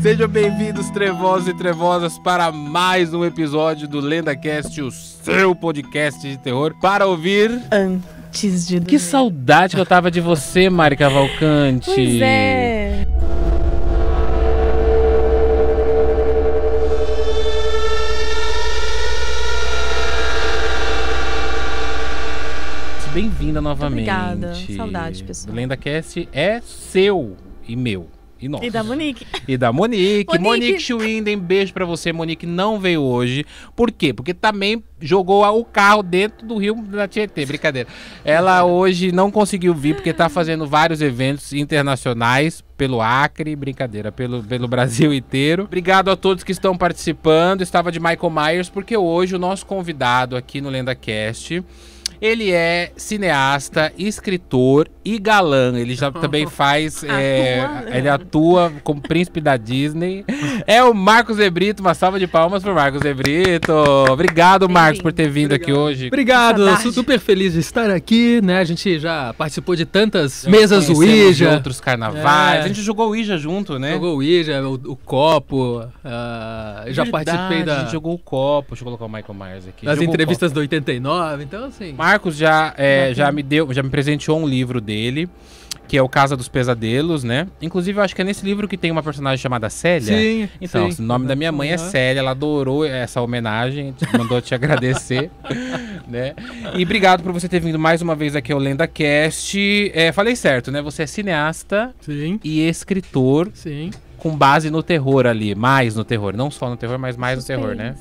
Sejam bem-vindos, trevosos e trevosas, para mais um episódio do LendaCast, o seu podcast de terror, para ouvir... Antes de Que saudade que eu tava de você, Mari Cavalcante. Pois é. Bem-vinda novamente. obrigada. Saudade, pessoal. O LendaCast é seu e meu. E. E da Monique. E da Monique. Monique. Monique Schwinden, beijo pra você. Monique não veio hoje. Por quê? Porque também jogou o carro dentro do rio da Tietê. Brincadeira. Ela hoje não conseguiu vir porque tá fazendo vários eventos internacionais pelo Acre. Brincadeira, pelo, pelo Brasil inteiro. Obrigado a todos que estão participando. Estava de Michael Myers porque hoje o nosso convidado aqui no LendaCast... Ele é cineasta, escritor e galã. Ele já também faz. é, né? ele atua como príncipe da Disney. É o Marcos Zebrito. Uma salva de palmas pro Marcos Zebrito. Obrigado, Marcos, por ter vindo aqui hoje. Obrigado, sou super feliz de estar aqui, né? A gente já participou de tantas Já mesas Ouija, outros carnavais. É. A gente jogou Ouija junto, né? jogou Ouija, o, o copo, ah, já Verdade, participei A da, gente jogou o copo. Deixa eu colocar o Michael Myers aqui. das Jogou entrevistas do 89, então assim... Marcos já, é, já me deu, já me presenteou um livro dele, que é o Casa dos Pesadelos, né? Inclusive, eu acho que é nesse livro que tem uma personagem chamada Célia. Sim, Então, sim. o nome da minha mãe é. Célia, ela adorou essa homenagem, mandou te agradecer, né? E obrigado por você ter vindo mais uma vez aqui ao LendaCast. É, falei certo, né? Você é cineasta Sim, e escritor sim. com base no terror ali, mais no terror, não só no terror, mas mais no terror, né?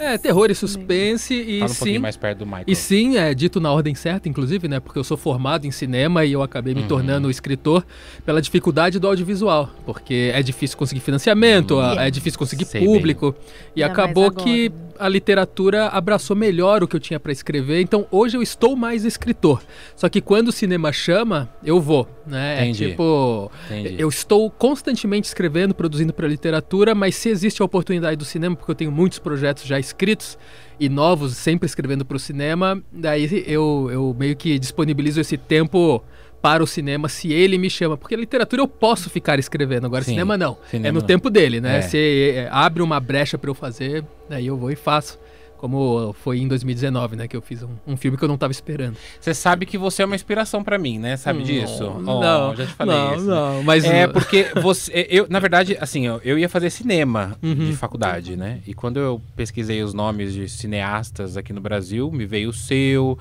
É, terror e suspense e Fala um sim... pouquinho mais perto do Michael. E sim, é dito na ordem certa, inclusive, né? Porque eu sou formado em cinema e eu acabei me Uhum. tornando escritor pela dificuldade do audiovisual. Porque é difícil conseguir financiamento, Hum. a- é difícil conseguir Sei bem. público. E Ainda acabou agora, que né? a literatura abraçou melhor o que eu tinha para escrever. Então hoje eu estou mais escritor. Só que quando o cinema chama, eu vou, né? Entendi. É tipo, Entendi. eu estou constantemente escrevendo, produzindo para literatura, mas se existe a oportunidade do cinema, porque eu tenho muitos projetos já escritos e novos, sempre escrevendo para o cinema, daí eu, eu meio que disponibilizo esse tempo para o cinema se ele me chama. Porque literatura eu posso ficar escrevendo, agora Sim, cinema não. cinema é no não. tempo dele, né? É. Se é, abre uma brecha para eu fazer, daí eu vou e faço. Como foi em 2019, né? Que eu fiz um, um filme que eu não estava esperando. Você sabe que você é uma inspiração pra mim, né? Sabe disso? Oh, não, já te falei não, isso. não, mas É porque você, eu, na verdade, assim, eu, eu ia fazer cinema Uhum. de faculdade, né? E quando eu pesquisei os nomes de cineastas aqui no Brasil, me veio o seu,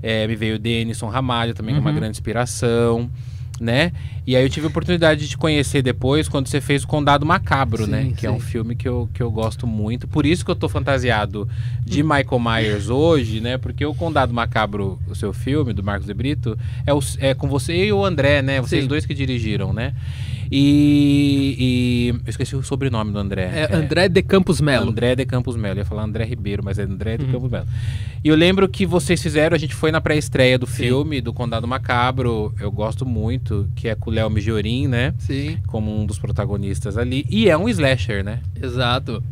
é, me veio o Denison Ramalho também, é uma Uhum. grande inspiração, né? E aí eu tive a oportunidade de te conhecer depois quando você fez o Condado Macabro, Sim, né? Que é um sim. filme que eu, que eu gosto muito. Por isso que eu tô fantasiado de Michael Myers hoje, né? Porque o Condado Macabro, o seu filme, do Marcos de Brito, é, o- é com você e o André, né? Vocês Sim. dois que dirigiram, né? E, e- Eu esqueci o sobrenome do André. É André de Campos Melo. André de Campos Melo. Eu ia falar André Ribeiro, mas é André de Uhum. Campos Melo. E eu lembro que vocês fizeram, a gente foi na pré-estreia do filme, do Condado Macabro. Eu gosto muito, que é com o Léo Migiorin, né? Sim, Como um dos protagonistas ali. E é um slasher, né? exato.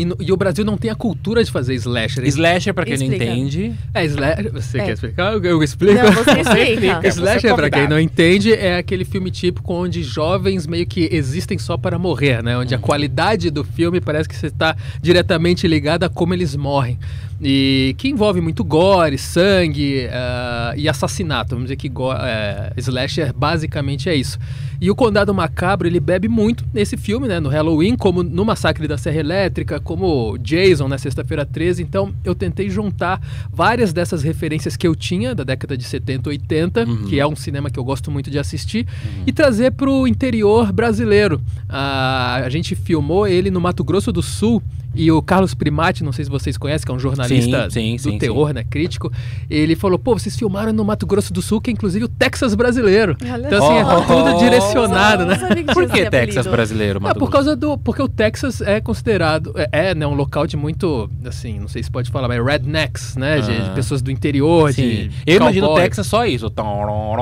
E, no- e o Brasil não tem a cultura de fazer slasher. Slasher, pra quem não Explica. entende. É, slasher. Você É. quer explicar? Eu- Eu explico. Não, você explica. Slasher, você é pra quem não entende, é aquele filme típico onde jovens meio que existem só para morrer, né? Onde a Uhum. qualidade do filme parece que você está diretamente ligada a como eles morrem. E que envolve muito gore, sangue ah, e assassinato. Vamos dizer que go- é, slasher basicamente é isso. E o Condado Macabro, ele bebe muito nesse filme, né? No Halloween, como no Massacre da Serra Elétrica, como Jason na Sexta-feira 13. Então, eu tentei juntar várias dessas referências que eu tinha da década de 70, 80, Uhum. que é um cinema que eu gosto muito de assistir, e trazer para o interior brasileiro. Ah, a gente filmou ele no Mato Grosso do Sul. E o Carlos Primati, não sei se vocês conhecem, que é um jornalista Sim, sim, do sim, terror, né, crítico, ele falou, pô, vocês filmaram no Mato Grosso do Sul, que é inclusive o Texas brasileiro. Olha Então, assim, é só. tudo direcionado, né? Não sabia que Por que Texas apelido. brasileiro, É, Mato por Grosso? causa do. Porque o Texas é considerado. É, é, né, um local de muito. Assim, não sei se pode falar, mas rednecks, né? De, Ah. de pessoas do interior, Sim. de. Eu imagino o. Texas só isso.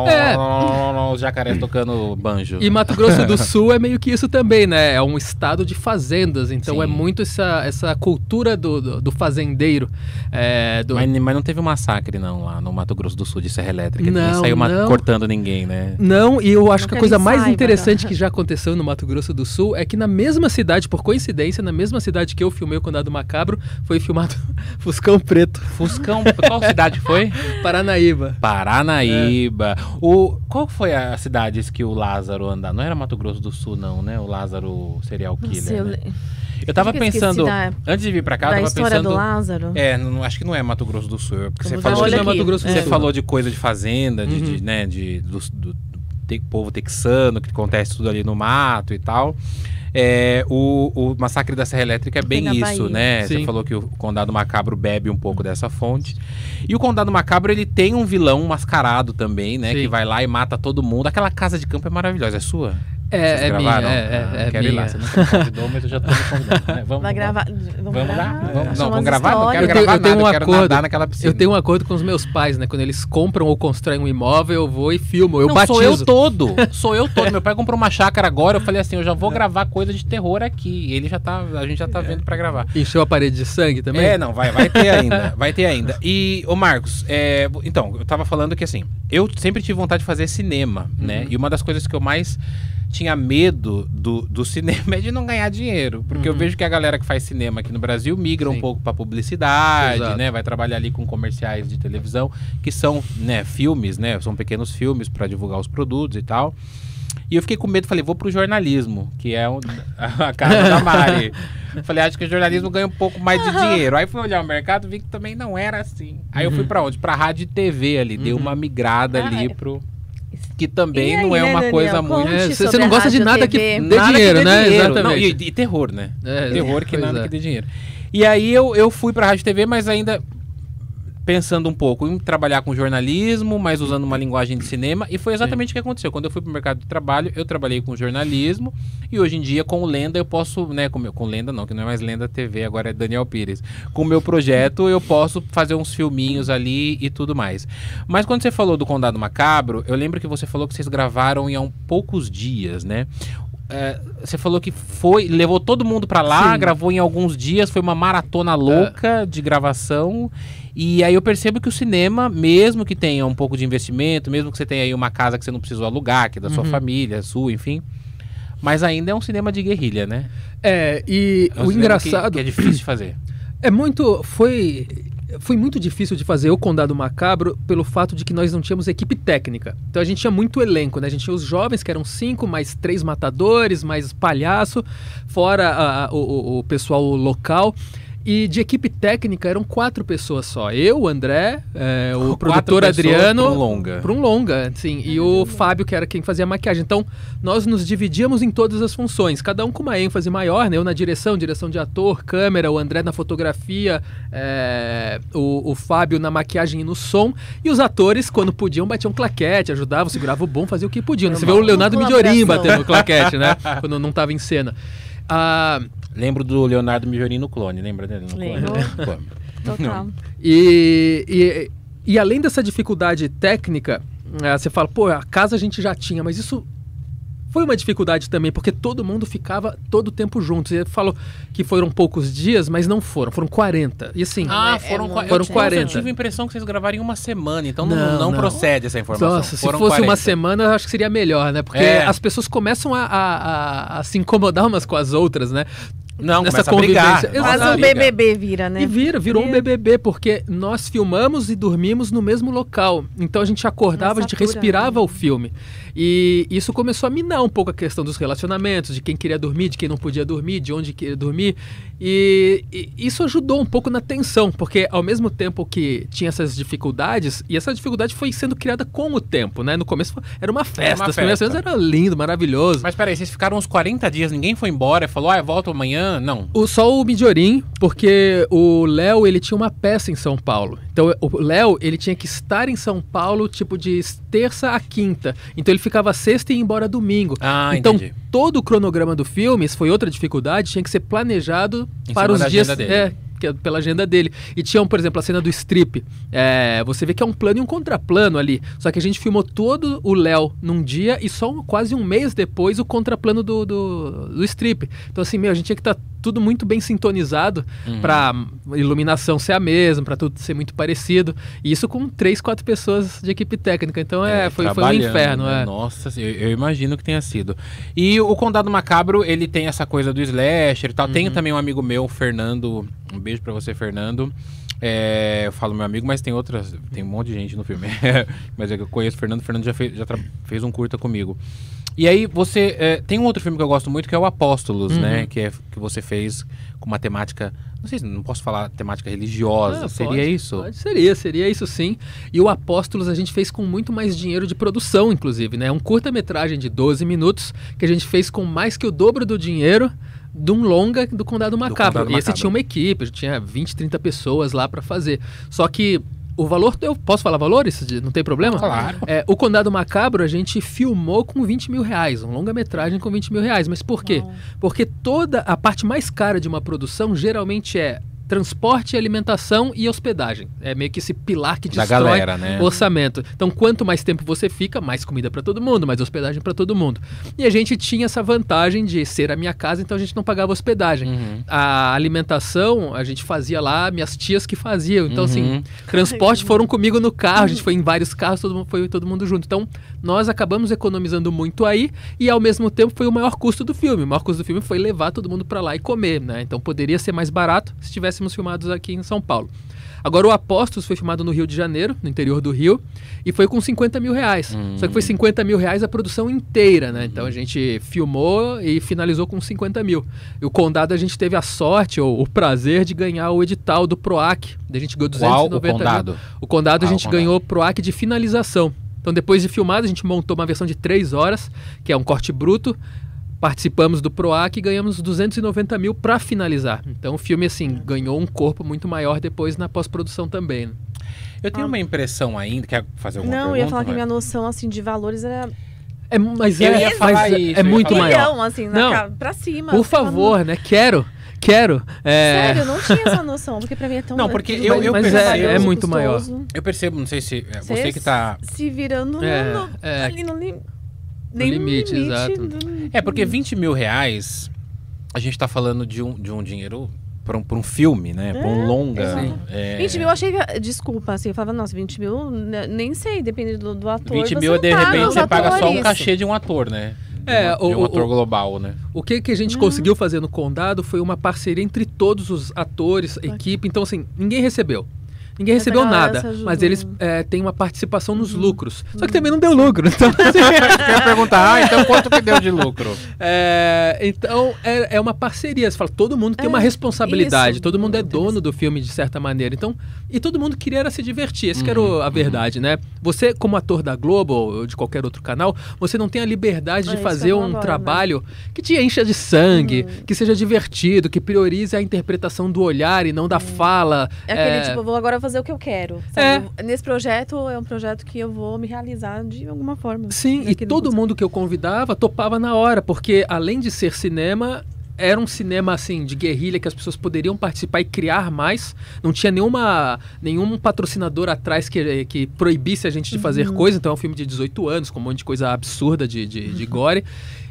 É. Os os jacarés tocando banjo. E Mato Grosso do Sul é meio que isso também, né? É um estado de fazendas, então Sim. é muito essa, essa cultura do, do, do fazendeiro. é, do- Mas, mas não teve um massacre, não, lá no Mato Grosso do Sul de Serra Elétrica. Ninguém Não, saiu não. cortando ninguém, né? Não, e eu acho Não que a coisa mais saiba, interessante né? que já aconteceu no Mato Grosso do Sul é que na mesma cidade, por coincidência, na mesma cidade que eu filmei o Condado Macabro, foi filmado Fuscão Preto, Fuscão, qual cidade foi? Paranaíba. Paranaíba. O, qual foi a cidade que o Lázaro andava? Não era Mato Grosso do Sul, não, né? O Lázaro serial killer. eu, né? le- Eu tava eu pensando. da- Antes de vir pra cá, eu tava história pensando. do Lázaro. É, não, acho que não é Mato Grosso do Sul. Porque você falou, de, olhada Mato. Grosso do você Sul. falou de coisa de fazenda, de, de, Uhum. né, de, do, do- do povo texano, que acontece tudo ali no mato e tal. É, o, o massacre da Serra Elétrica é bem isso, Bahia. né? Você Sim. falou que o Condado Macabro bebe um pouco dessa fonte. E o Condado Macabro, ele tem um vilão mascarado também, né? Sim. Que vai lá e mata todo mundo. Aquela casa de campo é maravilhosa, é sua? Vocês É, é minha, gravaram? é, é, Ah, é quero ir lá. minha. Você não convidou, mas eu já tô me convidando. né? Vamos, Vai vamos- gravar. Vamos lá? gravar, Vamos, não, vamos gravar? Não quero. Eu tenho- gravar eu tenho nada, um eu quero acordo. nadar naquela piscina. Eu tenho um acordo com os meus pais, né? Quando eles compram ou constroem um imóvel, eu vou e filmo, eu não, batizo. sou eu todo. Sou eu todo. Meu pai comprou uma chácara agora. Eu falei assim: eu já vou gravar coisa de terror aqui. E ele já tá. A gente já tá vendo pra gravar. Encheu a parede de sangue também? É, não, vai, vai ter ainda. Vai ter ainda. E, ô Marcos, é, então, eu tava falando que assim, eu sempre tive vontade de fazer cinema, né? E uma das coisas que eu mais tinha medo do, do cinema é de não ganhar dinheiro. Porque eu Uhum. vejo que a galera que faz cinema aqui no Brasil migra um Sim. pouco pra publicidade, Exato. né? Vai trabalhar ali com comerciais de televisão, que são, né, filmes, né? São pequenos filmes pra divulgar os produtos e tal. E eu fiquei com medo, falei, vou pro jornalismo, que é um- a casa da Mari. falei, acho que o jornalismo ganha um pouco mais de dinheiro. Aí fui olhar o mercado, vi que também não era assim. Aí eu fui pra onde? Pra rádio e TV ali, dei Uhum. uma migrada Ah, ali pro que também aí, não é né, uma Daniel? coisa muito É, você- não gosta de nada que dê Nada que dinheiro, dê né? dinheiro. Não, Exatamente. e, e terror, né? É, terror que nada é. que dê dinheiro. E aí eu, eu fui pra Rádio TV, mas ainda pensando um pouco em trabalhar com jornalismo, mas usando uma linguagem de cinema, e foi exatamente o que aconteceu. Quando eu fui pro mercado de trabalho, eu trabalhei com jornalismo, e hoje em dia com o Lenda eu posso, né, com, meu, com Lenda não, que não é mais Lenda TV, agora é Daniel Pires. Com o meu projeto eu posso fazer uns filminhos ali e tudo mais. Mas quando você falou do Condado Macabro, eu lembro que você falou que vocês gravaram em há um poucos dias, né? É, você falou que foi, levou todo mundo pra lá, Sim. gravou em alguns dias, foi uma maratona louca de gravação. E aí eu percebo que o cinema, mesmo que tenha um pouco de investimento, mesmo que você tenha aí uma casa que você não precisou alugar, que é da sua Uhum. família, sua, enfim, mas ainda é um cinema de guerrilha, né? É, e É um o engraçado que, que é difícil de fazer. é muito. Foi. Foi muito difícil de fazer o Condado Macabro pelo fato de que nós não tínhamos equipe técnica. Então a gente tinha muito elenco, né? A gente tinha os jovens, que eram cinco, mais três matadores, mais palhaço, fora a- a- o- o pessoal local. E de equipe técnica eram quatro pessoas só. Eu, o André, é, o Quatro produtor Adriano. pra um longa. Para um longa, sim. E o Fábio, que era quem fazia a maquiagem. Então, nós nos dividíamos em todas as funções, cada um com uma ênfase maior, né? Eu na direção, direção de ator, câmera, o André na fotografia, é, o, o Fábio na maquiagem e no som. E os atores, quando podiam, batiam claquete, ajudavam, seguravam o bom, faziam o que podiam. Você vê o. Leonardo Midiorim batendo claquete, né? Quando não estava em cena. Ah, Lembro do Leonardo Mijorin no clone, lembra dele? No clone? Lembro. Clone. Total. E, e, e além dessa dificuldade técnica, ah, você fala, pô, a casa a gente já tinha, mas isso foi uma dificuldade também, porque todo mundo ficava todo o tempo junto. Você falou que foram poucos dias, mas não foram, foram 40. E assim, Ah, É- foram, é muito eu, Foram tive- 40. Eu tive a impressão que vocês gravaram em uma semana, então não, Não, não, não. procede essa informação. nossa, se Foram fosse 40. uma semana, eu acho que seria melhor, né? Porque É. as pessoas começam a, a- a- a se incomodar umas com as outras, né? Não, nessa começa a brigar. convivência. Nossa, Exato. um. BBB vira, né? E vira, virou um Vira. BBB, porque nós filmamos e dormimos no mesmo local. Então a gente acordava, Uma a gente satura, respirava né? o filme. E isso começou a minar um pouco a questão dos relacionamentos, de quem queria dormir, de quem não podia dormir, de onde queria dormir. E, e isso ajudou um pouco na tensão, porque ao mesmo tempo que tinha essas dificuldades, e essa dificuldade foi sendo criada com o tempo, né? No começo era uma festa, uma as primeiras vezes era lindo, maravilhoso. Mas peraí, vocês ficaram uns 40 dias, ninguém foi embora falou, ah, eu volto amanhã? Não. O, só o Midiorim, porque o Léo, ele tinha uma peça em São Paulo. Então, o Léo, ele tinha que estar em São Paulo, tipo, de terça a quinta. Então, ele ficava sexta e ia embora domingo. Ah, então, entendi. todo o cronograma do filme, isso foi outra dificuldade, tinha que ser planejado para os dias agenda dele. é, é pela agenda dele. E tinham, por exemplo, a cena do strip. É, você vê que é um plano e um contraplano ali. Só que a gente filmou todo o Léo num dia e só um- quase um mês depois o contraplano do, do, do strip. Então, assim, meu, a gente tinha que estar tudo muito bem sintonizado Uhum. pra iluminação ser a mesma, pra tudo ser muito parecido. E isso com três, quatro pessoas de equipe técnica. Então, é, foi, foi um inferno. né? É. Nossa, eu, eu imagino que tenha sido. E o Condado Macabro, ele tem essa coisa do slasher e tal. Uhum. Tem também um amigo meu, o Fernando. Um beijo pra você, Fernando. É, eu falo meu amigo, mas tem outras. Tem um monte de gente no filme. mas é que eu conheço o Fernando. O Fernando já, fez, já fez um curta comigo. E aí, você. é, tem um outro filme que eu gosto muito que é o Apóstolos, Uhum. né? Que, é, que você fez com uma temática. Não sei se não posso falar temática religiosa. Ah, seria pode, isso? pode, seria, seria isso sim. E o Apóstolos a gente fez com muito mais dinheiro de produção, inclusive, né? Um curta-metragem de 12 minutos que a gente fez com mais que o dobro do dinheiro de um longa do Condado Macabro. Condado e esse Macabro. tinha uma equipe, tinha 20, 30 pessoas lá pra fazer. Só que o valor, eu posso falar valores? De- Não tem problema? Claro. É, o Condado Macabro a gente filmou com 20 mil reais, um longa-metragem com 20 mil reais. Mas por quê? Uau. Porque toda a parte mais cara de uma produção geralmente é transporte, alimentação e hospedagem. É meio que esse pilar que Da destrói galera, né? o orçamento. Então, quanto mais tempo você fica, mais comida para todo mundo, mais hospedagem para todo mundo. E a gente tinha essa vantagem de ser a minha casa, então a gente não pagava hospedagem. Uhum. A alimentação a gente fazia lá, minhas tias que faziam. Então, assim, Uhum. transporte foram comigo no carro, a gente foi em vários carros, todo mundo, foi todo mundo junto. Então, nós acabamos economizando muito aí e ao mesmo tempo foi o maior custo do filme. O maior custo do filme foi levar todo mundo para lá e comer, né? Então poderia ser mais barato se estivéssemos filmados aqui em São Paulo. Agora o Apóstolos foi filmado no Rio de Janeiro, no interior do Rio, e foi com 50 mil reais. Só que foi 50 mil reais a produção inteira, né? Então a gente filmou e finalizou com 50 mil. E o Condado a gente teve a sorte ou o prazer de ganhar o edital do PROAC. A gente ganhou Qual o 290 mil. Condado? O Condado Ah, a o gente Condado. ganhou PROAC de finalização. Então, depois de filmado, a gente montou uma versão de 3 horas, que é um corte bruto. Participamos do PROAC e ganhamos 290 mil para finalizar. Então, o filme, assim, ganhou um corpo muito maior depois na pós-produção também. né? Eu tenho uma impressão ainda. Quer fazer alguma Não, pergunta? eu ia falar que Vai. minha noção assim de valores era É, mas Eu é, ia falar mas é- isso, é eu ia muito falar maior. milhão, assim, Não. ca- pra cima. Por favor, né? Quero, quero. É, Sério, eu não tinha essa noção, porque pra mim é tão... Não, porque eu- eu Mas é- percebo- é muito custoso. Eu percebo, não sei se. é, Você Você que tá. Se virando É, no, é. ali no, nem limite, exato. do- É, porque 20 mil reais, a gente tá falando de um, de um dinheiro pra um, pra um filme, né? Pra um É, longa. exato. É, 20 mil, eu achei que. Desculpa, assim, eu falava, nossa, 20 mil, né, nem sei, depende do, do ator. 20 você mil, de paga repente, você paga só um cachê de um ator, né? De, É, uma- de o- um o- ator o- global, né? O que, que a gente conseguiu fazer no Condado foi uma parceria entre todos os atores, equipe. Então, assim, ninguém recebeu. Ninguém Essa recebeu nada, mas eles é, têm uma participação nos lucros. Só que também não deu lucro. Então, assim, Eu ia perguntar, ah, então quanto que deu de lucro? é, então é, é uma parceria. Você fala, todo mundo tem É, uma responsabilidade, isso. todo mundo é dono do filme de certa maneira. Então, e todo mundo queria era se divertir. Essa que era Uhum, o- a verdade, né? Você, como ator da Globo ou de qualquer outro canal, você não tem a liberdade É de fazer um agora, né? trabalho que te encha de sangue, que seja divertido, que priorize a interpretação do olhar e não da fala. É aquele É, tipo, vou agora fazer o que eu quero. sabe? Nesse projeto, é um projeto que eu vou me realizar de alguma forma. Sim, e todo mundo que eu convidava topava na hora, porque além de ser cinema, era um cinema assim de guerrilha que as pessoas poderiam participar e criar mais. Não tinha nenhuma nenhum patrocinador atrás que, que proibisse a gente de fazer coisa. Então é um filme de 18 anos, com um monte de coisa absurda de, de, de gore.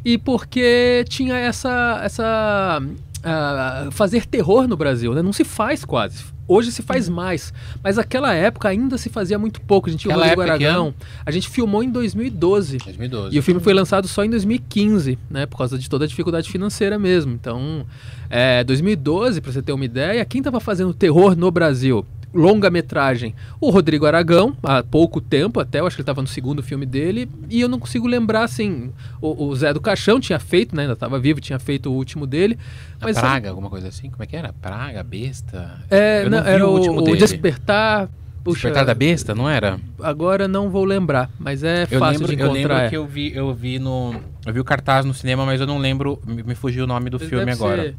E porque tinha essa. essa ah, fazer terror no Brasil, né? Não se faz quase. Hoje se faz mais. Mas naquela época ainda se fazia muito pouco. A gente tinha o Aquela Rodrigo Aragão. A gente filmou em 2012. 2012. E o filme foi lançado só em 2015, né? Por causa de toda a dificuldade financeira mesmo. Então, é, 2012, pra você ter uma ideia, quem tava fazendo terror no Brasil? Longa-metragem. O Rodrigo Aragão, há pouco tempo até, eu acho que ele tava no segundo filme dele, e eu não consigo lembrar, assim, o, o Zé do Caixão tinha feito, né? Ainda tava vivo, tinha feito o último dele. Mas praga, alguma coisa assim? Como é que era? Praga, besta? é, Eu não era o último o dele. Despertar. Puxa, Despertar da besta, não era? agora não vou lembrar, mas é Eu fácil lembro, de eu lembro encontrar. é. que eu vi, eu vi no. Eu vi o cartaz no cinema, mas eu não lembro. Me, me fugiu o nome do Deve filme agora. ser-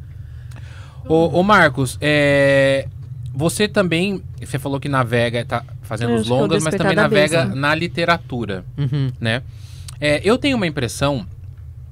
Ô, ô, Marcos, é, você também. Você falou que navega, tá fazendo os longas, mas também navega na literatura, Uhum. né? É, eu tenho uma impressão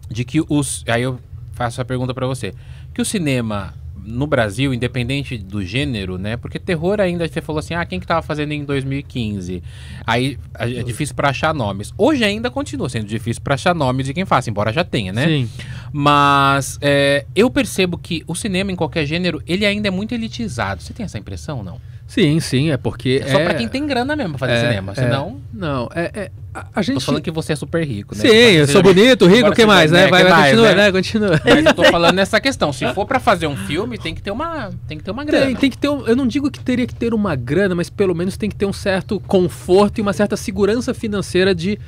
de que os. Aí eu faço a pergunta pra você. Que o cinema no Brasil, independente do gênero, né? Porque terror ainda você falou assim, ah, quem que tava fazendo em 2015? Aí é difícil para achar nomes. Hoje ainda continua sendo difícil para achar nomes de quem faz, embora já tenha, né? Sim. Mas é, eu percebo que o cinema em qualquer gênero, ele ainda é muito elitizado. Você tem essa impressão, não? Sim, sim, é porque. É só é, pra quem tem grana mesmo pra fazer é, cinema. é. Senão. Não, é. É a, gente. Tô falando que você é super rico, né? Sim, eu Você sou bonito, rico, o que você mais, né? Vai, vai, mais, continua, né? né? Continua. Mas eu tô falando nessa questão. Se for pra fazer um filme, tem que ter uma, tem que ter uma grana. Tem, tem que ter um, eu não digo que teria que ter uma grana, mas pelo menos tem que ter um certo conforto e uma certa segurança financeira de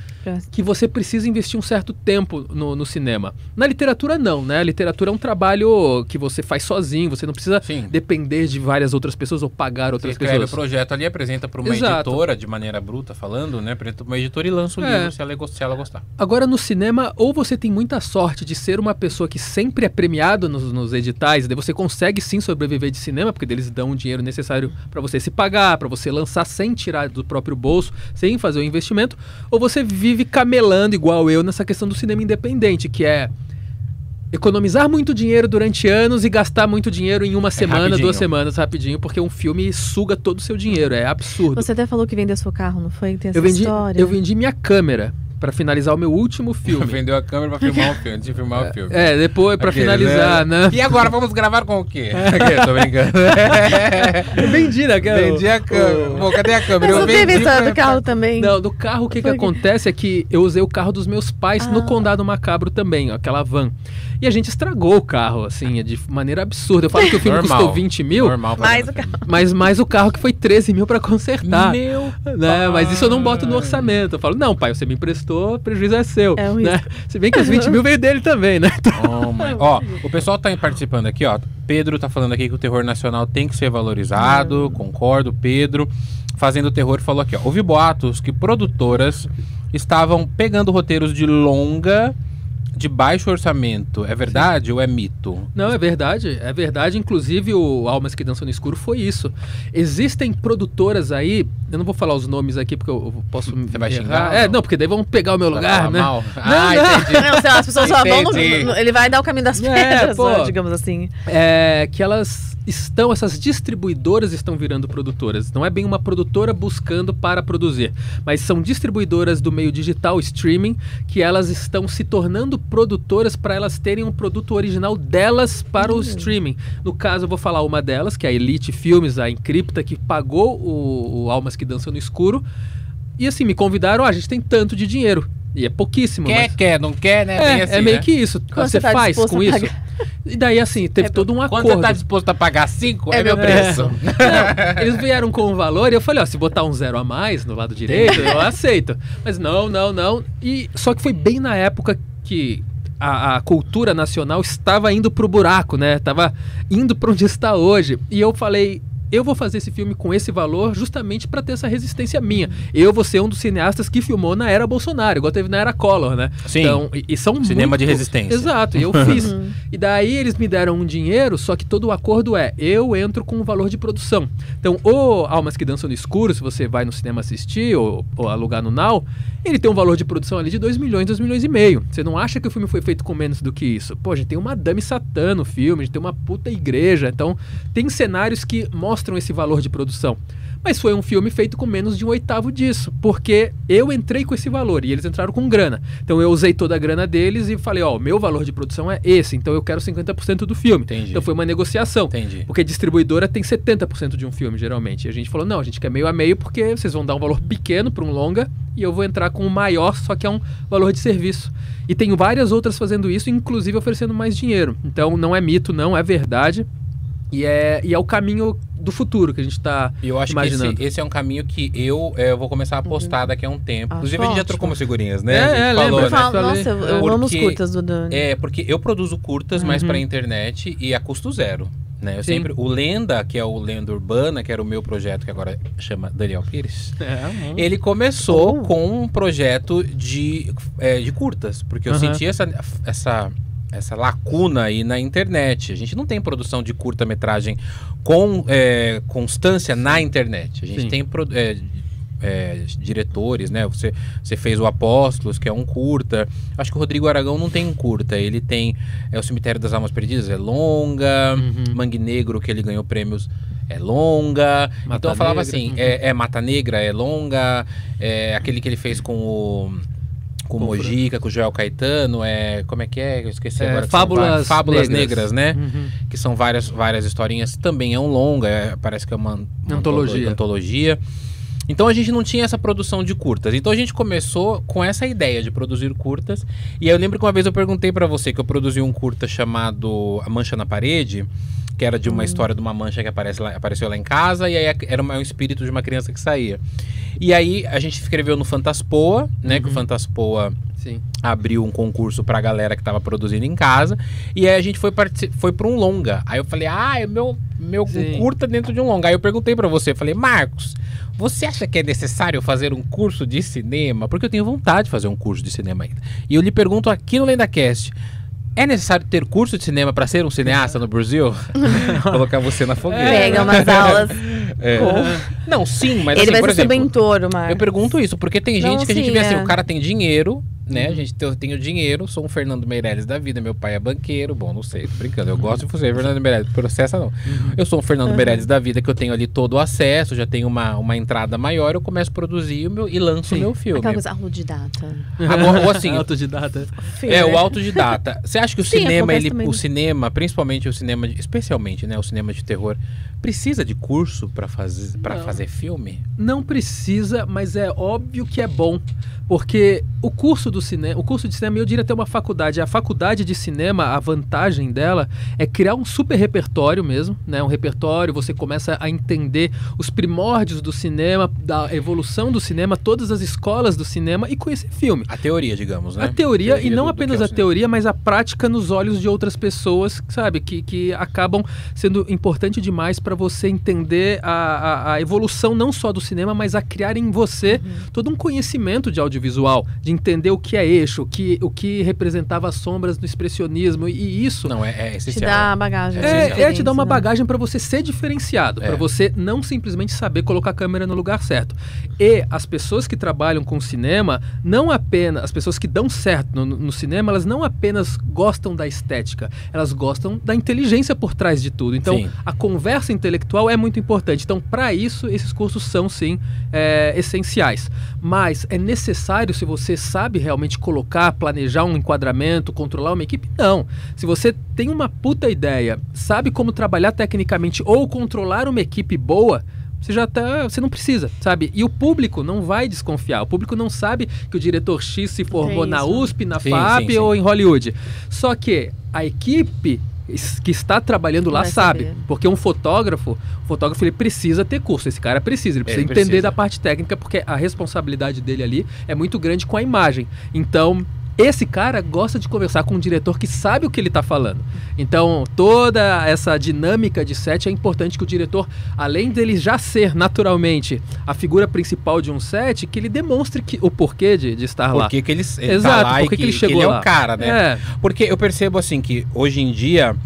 que você precisa investir um certo tempo no, no cinema. Na literatura, não, né? A literatura é um trabalho que você faz sozinho, você não precisa Sim. depender de várias outras pessoas ou pagar Você outras escreve o pessoas. projeto ali, apresenta pra uma Exato. editora, de maneira bruta falando, né? Apresenta pra uma editora e lança o É. livro se ela, se ela gostar. Agora, no cinema, ou você tem muita sorte de ser uma pessoa que sempre é premiado nos, nos editais, daí você consegue sim sobreviver de cinema, porque eles dão o dinheiro necessário para você se pagar, para você lançar sem tirar do próprio bolso, sem fazer o investimento, ou você vive camelando igual eu nessa questão do cinema independente, que é economizar muito dinheiro durante anos e gastar muito dinheiro em uma semana, rapidinho. duas semanas rapidinho, porque um filme suga todo o seu dinheiro, é absurdo. Você até falou que vendeu seu carro, não foi? Tem essa Eu vendi, história. eu vendi minha câmera para finalizar o meu último filme. Vendeu a câmera pra filmar o filme, antes de filmar o filme. É, depois pra Aquele, finalizar, né? E agora vamos gravar com o quê? Aqui, tô brincando. Eu vendi, né? cara? Vendi a câmera. Pô, cadê a câmera? Mas Eu não teve vendi história pra- do carro também? Não, do carro o que, que acontece é que eu usei o carro dos meus pais no Ah. Condado Macabro também, ó, aquela van. E a gente estragou o carro, assim, de maneira absurda. Eu falo que o filme Normal. custou 20 mil, Normal Mais o carro. mas mais o carro que foi 13 mil pra consertar. Meu Né? Mas isso eu não boto no pai. orçamento. Eu falo, não, pai, você me emprestou, o prejuízo é seu. É um né? Se bem que os 20 mil veio dele também, né? Então, Oh, Ó, o pessoal tá participando aqui, ó. Pedro tá falando aqui que o terror nacional tem que ser valorizado. Concordo, Pedro. Fazendo terror falou aqui, ó. Houve boatos que produtoras estavam pegando roteiros de longa, de baixo orçamento. É verdade ou é mito? Não, é verdade, é verdade. Inclusive, o Almas que Dançam no Escuro foi isso. Existem produtoras aí, eu não vou falar os nomes aqui porque eu posso. Você vai errar. xingar, É, não? não, porque daí vão pegar o meu lugar, né? mal? Ah, não. entendi. Não, sei lá, as pessoas só vão no, Entendi. no- Ele vai dar o caminho das É, pedras, pô. né, digamos assim. É, que elas estão, essas distribuidoras estão virando produtoras. Não é bem uma produtora buscando para produzir, mas são distribuidoras do meio digital, streaming, que elas estão se tornando produtoras para elas terem um produto original delas para o streaming. No caso, eu vou falar uma delas, que é a Elite Filmes, a Encripta, que pagou o, o Almas que Dançam no Escuro. E assim, me convidaram, ah, a gente tem tanto de dinheiro. E é pouquíssimo. Quer, mas... quer, não quer, né? É, Bem assim, é meio né? que isso. Quanto você você tá faz com isso. E daí, assim, teve todo um Quando acordo. você tá disposto a pagar 5, é, É meu meu preço. Não, eles vieram com um valor e eu falei, ó, se botar um zero a mais no lado direito, eu aceito. Mas não, não, não. E só que foi bem na época que a, a cultura nacional estava indo pro buraco, né? Tava indo para onde está hoje. E eu falei, eu vou fazer esse filme com esse valor justamente para ter essa resistência minha. Eu vou ser um dos cineastas que filmou na era Bolsonaro, igual teve na era Collor, né? Sim. Então, e, e são Cinema de muito- resistência. Exato, e eu fiz. E daí eles me deram um dinheiro, só que todo o acordo é, eu entro com o valor de produção. Então, o Almas que Dançam no Escuro, se você vai no cinema assistir ou, ou alugar no Now, ele tem um valor de produção ali de 2 milhões, 2 milhões e meio. Você não acha que o filme foi feito com menos do que isso? Pô, a gente tem uma Dame Satã no filme, a gente tem uma puta igreja. Então, tem cenários que mostram esse valor de produção. Mas foi um filme feito com menos de um oitavo disso, porque eu entrei com esse valor e eles entraram com grana. Então eu usei toda a grana deles e falei, ó, o meu valor de produção é esse, então eu quero 50% do filme. Entendi. Então foi uma negociação. Entendi. Porque distribuidora tem 70% de um filme, geralmente. E a gente falou, não, a gente quer meio a meio porque vocês vão dar um valor pequeno para um longa e eu vou entrar com o maior, só que é um valor de serviço. E tem várias outras fazendo isso, inclusive oferecendo mais dinheiro. Então não é mito, não, é verdade. E é, e é o caminho do futuro que a gente está E eu acho imaginando. que esse, esse é um caminho que eu, é, eu vou começar a apostar daqui a um tempo. Ah, Inclusive, a gente já trocou umas figurinhas, né? É, a gente é, falou, lembra? né? Nossa, eu, eu amo os curtas do Dani. É, porque eu produzo curtas, mas Uhum. pra internet e a custo zero. Né? Eu Sim. sempre, o Lenda, que é o Lenda Urbana, que era o meu projeto, que agora chama Daniel Pires, É, ele começou Oh. com um projeto de, é, de curtas, porque eu Aham. senti essa, essa, essa lacuna aí na internet. A gente não tem produção de curta-metragem com é, constância na internet. A gente Sim. tem é, é, diretores, né? Você, você fez o Apóstolos, que é um curta. Acho que o Rodrigo Aragão não tem um curta. Ele tem é o Cemitério das Almas Perdidas, é longa. Uhum. Mangue Negro, que ele ganhou prêmios, é longa. Mata então eu falava Negra. assim, Uhum. é, é Mata Negra, é longa. É aquele que ele fez com o com o Mojica, com o Joel Caetano, é como é que é? Eu esqueci É, agora. Fábulas várias- Fábulas Negras. Negras, né? Uhum. que são várias, várias historinhas. Também é um longa, é- parece que é uma, uma Antologia. antologia. Então a gente não tinha essa produção de curtas. Então a gente começou com essa ideia de produzir curtas. E aí eu lembro que uma vez eu perguntei pra você que eu produzi um curta chamado A Mancha na Parede, que era de uma história de uma mancha que aparece lá- apareceu lá em casa, e aí era um espírito de uma criança que saía. E aí a gente escreveu no Fantaspoa, né? Que o Fantaspoa Sim. abriu um concurso pra galera que tava produzindo em casa. E aí a gente foi, foi pra um longa. Aí eu falei, ah, é meu, meu Sim. curta dentro de um longa. Aí eu perguntei pra você, falei, Marcos, você acha que é necessário fazer um curso de cinema? Porque eu tenho vontade de fazer um curso de cinema ainda. E eu lhe pergunto aqui no LendaCast. É necessário ter curso de cinema pra ser um cineasta no Brasil? Colocar você na fogueira. Pega umas aulas. É. Não, sim, mas Ele assim, vai por ser exemplo, seu mentor, Marcos. eu pergunto isso, porque tem gente Não, que a gente sim, vê assim, é. o cara tem dinheiro, né? A gente tem, eu tenho dinheiro, sou um Fernando Meirelles da vida, meu pai é banqueiro, bom, não sei, tô brincando, eu gosto de você, Fernando Meirelles, processa não. Eu sou um Fernando Meirelles da vida, que eu tenho ali todo o acesso, já tenho uma, uma entrada maior, eu começo a produzir o meu, e lanço o meu filme. Aquela coisa autodidata. Agora, ou assim, Autodidata. é, o autodidata. Você acha que o Sim, cinema, ele, o cinema, principalmente o cinema, de- especialmente, né, o cinema de terror, precisa de curso pra fazer, pra Não. fazer filme? Não precisa, mas é óbvio que é bom. Porque o curso do cinema, o curso de cinema, eu diria até uma faculdade. A faculdade de cinema, a vantagem dela é criar um super repertório mesmo, né? Um repertório, você começa a entender os primórdios do cinema, da evolução do cinema, todas as escolas do cinema e conhecer filme. A teoria, digamos, né? A teoria, e não do- do que apenas é o a teoria, mas a prática nos olhos de outras pessoas, sabe? Que, que acabam sendo importante demais para você entender a, a, a evolução não só do cinema, mas a criar em você todo um conhecimento de audiovisual, de entender o que é eixo, o que, o que representava as sombras do expressionismo. E isso Não, é, é Te essencial. dá a bagagem. É, é, é te dar uma né? bagagem para você ser diferenciado, É. para você não simplesmente saber colocar a câmera no lugar certo. E as pessoas que trabalham com cinema, não apenas as pessoas que dão certo no, no cinema, elas não apenas gostam da estética, elas gostam da inteligência por trás de tudo. Então, Sim. a conversa intelectual é muito importante. Então, para isso, esses cursos são sim é, essenciais. Mas é necessário se você sabe realmente colocar, planejar um enquadramento, controlar uma equipe? Não. Se você tem uma puta ideia, sabe como trabalhar tecnicamente ou controlar uma equipe boa, você já tá, você não precisa, sabe? E o público não vai desconfiar. O público não sabe que o diretor X se formou Tem na. USP, na Sim, FAP sim, sim. ou em Hollywood. Só que a equipe que está trabalhando lá sabe, saber. porque um fotógrafo, o fotógrafo ele precisa ter curso, esse cara precisa, ele precisa Ele entender precisa. da parte técnica, porque a responsabilidade dele ali é muito grande com a imagem. Então, esse cara gosta de conversar com um diretor que sabe o que ele está falando. Então, toda essa dinâmica de set é importante que o diretor, além dele já ser naturalmente a figura principal de um set, que ele demonstre que, o porquê de, de estar lá. Por que, que ele, ele Exato, tá lá por e que que, que ele que chegou ele é lá? o cara, né? É, Porque eu percebo assim que hoje em dia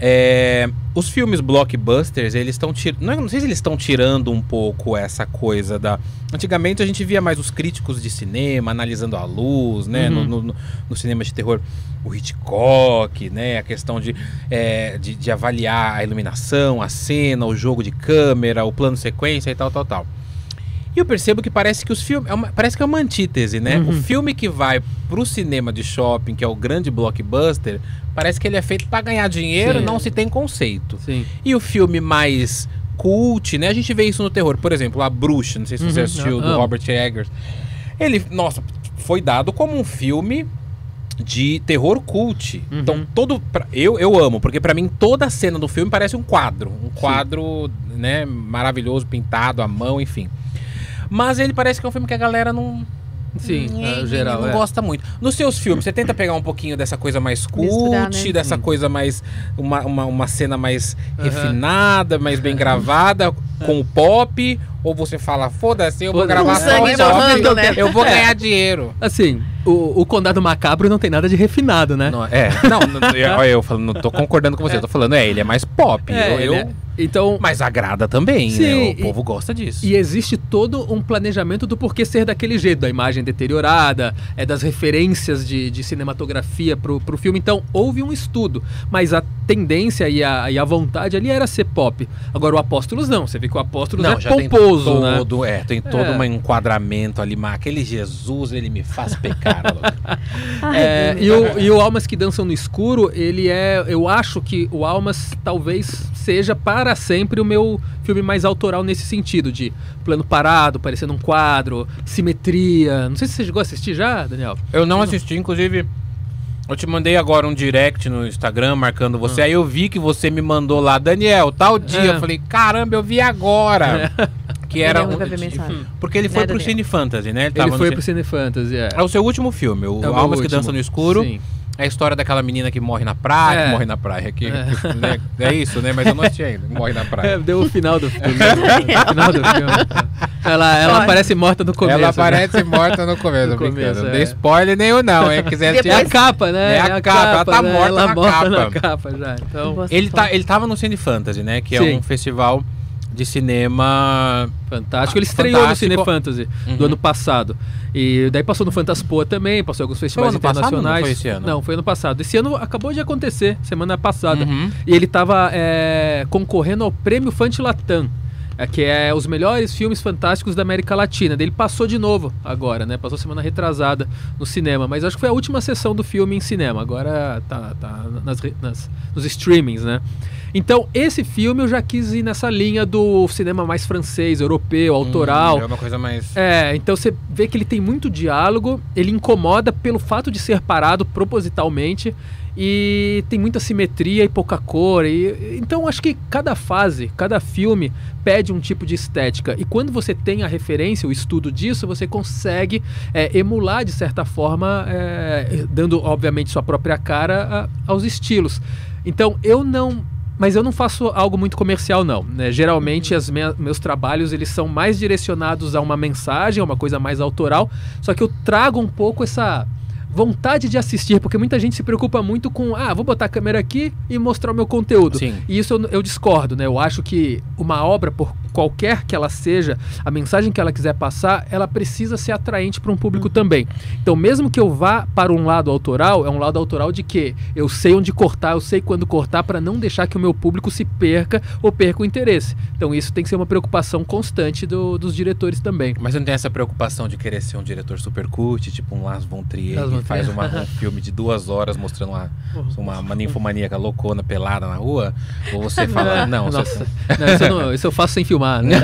é, os filmes blockbusters, eles estão tirando. Não, é- não sei se eles estão tirando um pouco essa coisa da. Antigamente a gente via mais os críticos de cinema analisando a luz, né? Uhum. No, no- no cinema de terror, o Hitchcock, né? A questão de, é, de, de avaliar a iluminação, a cena, o jogo de câmera, o plano sequência e tal, tal, tal. E eu percebo que parece que os filmes. é parece que é uma antítese, né? Uhum. O filme que vai pro cinema de shopping, que é o grande blockbuster, parece que ele é feito pra ganhar dinheiro, Sim. não se tem conceito. sim. E o filme mais cult, né? A gente vê isso no terror. Por exemplo, A Bruxa, não sei se você Uhum, assistiu, eu do. Robert Eggers. Ele, nossa, foi dado como um filme de terror cult. Uhum. Então, todo. eu, eu amo, porque pra mim toda a cena do filme parece um quadro. Um quadro, né, maravilhoso, pintado à mão, enfim. Mas ele parece que é um filme que a galera não. Sim, é, geral. não é. gosta muito. Nos seus filmes, você tenta pegar um pouquinho dessa coisa mais cult, Misturar, né? dessa Sim. coisa mais. Uma, uma, uma cena mais Aham. refinada, mais bem gravada, com o pop? Ou você fala, foda-se, eu vou gravar Com só sangue o jorrando, né? eu vou É. ganhar dinheiro. Assim, o, o Condado Macabro não tem nada de refinado, né? Não, é, não, não, eu, eu falando, não tô concordando com você, eu tô falando, é, ele é mais pop. É, eu, é- Então, Mas agrada também, Sim, né? O e- povo gosta disso. E existe todo um planejamento do porquê ser daquele jeito, da imagem deteriorada, é das referências de, de cinematografia pro, pro filme. Então, houve um estudo, mas a tendência e a, e a vontade ali era ser pop. Agora, o Apóstolos não. Você vê que o Apóstolos é já pomposo, tem né? todo, é, tem todo É. um enquadramento ali, mas aquele Jesus, ele me faz pecar. É, e, o, e o Almas que Dançam no Escuro, ele é. Eu acho que o Almas talvez seja para sempre o meu filme mais autoral nesse sentido, de plano parado, parecendo um quadro, simetria. Não sei se você chegou a assistir já, Daniel. Eu não assisti, inclusive. Eu te mandei agora um direct no Instagram marcando você. Aí eu vi que você me mandou lá, Daniel, tal dia. Ah. É. Eu falei, caramba, eu vi agora. Que era Ele um, vai ver mensagem. Porque ele foi Né, pro Daniel? Cine Fantasy, né? Ele tava no foi pro Cine Fantasy, é. É o seu último filme, o É o Almas que. Dançam no Escuro. Sim. É a história daquela menina que morre na praia, É. que morre na praia. Que, É. né? é isso, né? Mas eu não assisti ainda. Morre na É, praia. deu o final do filme. né? o final do filme. Ela, ela Olha. aparece morta no começo. Ela né? aparece morta no começo, No começo, Não é. dei spoiler nenhum, não, hein? Quiser É a Depois- capa, né? É a capa, ela tá né? morta ela na morta capa. na capa já. Então, Ele, tá, ele tava no Cine Fantasy, né? Que é Sim. um festival de cinema. fantástico. Ele estreou fantástico. no Cine Fantasy Uhum. do ano passado. E daí passou no Fantaspoa também, passou em alguns festivais passado, internacionais. não foi esse ano? Não, foi ano passado. Esse ano acabou de acontecer, semana passada. Uhum. E ele estava concorrendo ao Prêmio Fantilatam, é, que é os melhores filmes fantásticos da América Latina. Ele passou de novo agora, né? Passou semana retrasada no cinema. Mas acho que foi a última sessão do filme em cinema. Agora tá, tá nas, nas- nos streamings, né? Então, esse filme eu já quis ir nessa linha do cinema mais francês, europeu, autoral. Hum, é uma coisa mais. É, então você vê que ele tem muito diálogo, ele incomoda pelo fato de ser parado propositalmente e tem muita simetria e pouca cor. E, então acho que cada fase, cada filme pede um tipo de estética. E quando você tem a referência, o estudo disso, você consegue é, emular de certa forma, é, dando obviamente sua própria cara a- aos estilos. Então eu não mas eu não faço algo muito comercial, não. né? Geralmente, as mea- meus trabalhos eles são mais direcionados a uma mensagem, a uma coisa mais autoral. Só que eu trago um pouco essa vontade de assistir, porque muita gente se preocupa muito com, ah, vou botar a câmera aqui e mostrar o meu conteúdo. Sim. E isso eu, eu discordo, né? Eu acho que uma obra, por qualquer que ela seja, a mensagem que ela quiser passar, ela precisa ser atraente para um público também. Então, mesmo que eu vá para um lado autoral, é um lado autoral de que eu sei onde cortar, eu sei quando cortar para não deixar que o meu público se perca ou perca o interesse. Então, isso tem que ser uma preocupação constante do- dos diretores também. Mas não tem essa preocupação de querer ser um diretor super cult, tipo um Lars von Trier, Lars von que faz uma- um filme de duas horas mostrando uma, uma, uma ninfomaníaca loucona pelada na rua? Ou você fala, não, você- Nossa, não, isso, eu não- isso eu faço sem filmar. Né?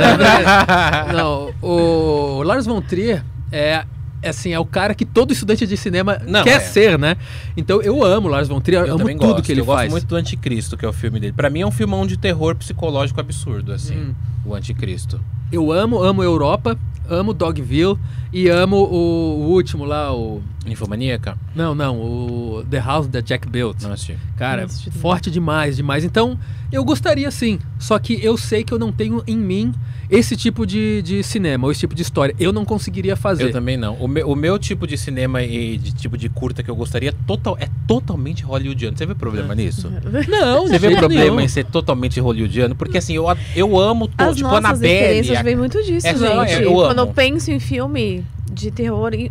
Não, o, Lars von Trier é assim, é o cara que todo estudante de cinema Não, quer é. ser, né? Então eu amo o Lars von Trier, Eu amo tudo gosto. que ele eu faz. gosto muito do Anticristo, que é o filme dele. Pra mim é um filmão de terror psicológico absurdo, assim. Hum. O Anticristo. Eu amo, amo Europa, amo Dogville e amo o, o último lá, o Ninfomaníaca? não, não, o The House that Jack Built. Não assisti. Cara, Não assisti forte demais, demais. Então, eu gostaria sim. Só que eu sei que eu não tenho em mim esse tipo de, de cinema, ou esse tipo de história. Eu não conseguiria fazer. Eu também não. O meu, o meu tipo de cinema e de tipo de curta que eu gostaria total, é totalmente hollywoodiano. Você vê problema nisso? Não, Você vê problema nenhum. em ser totalmente hollywoodiano? Porque assim, eu, eu amo todo, As tipo, nossas Annabelle. referências a- vem muito disso, É, não, gente. eu Quando eu penso em filme de terror, e-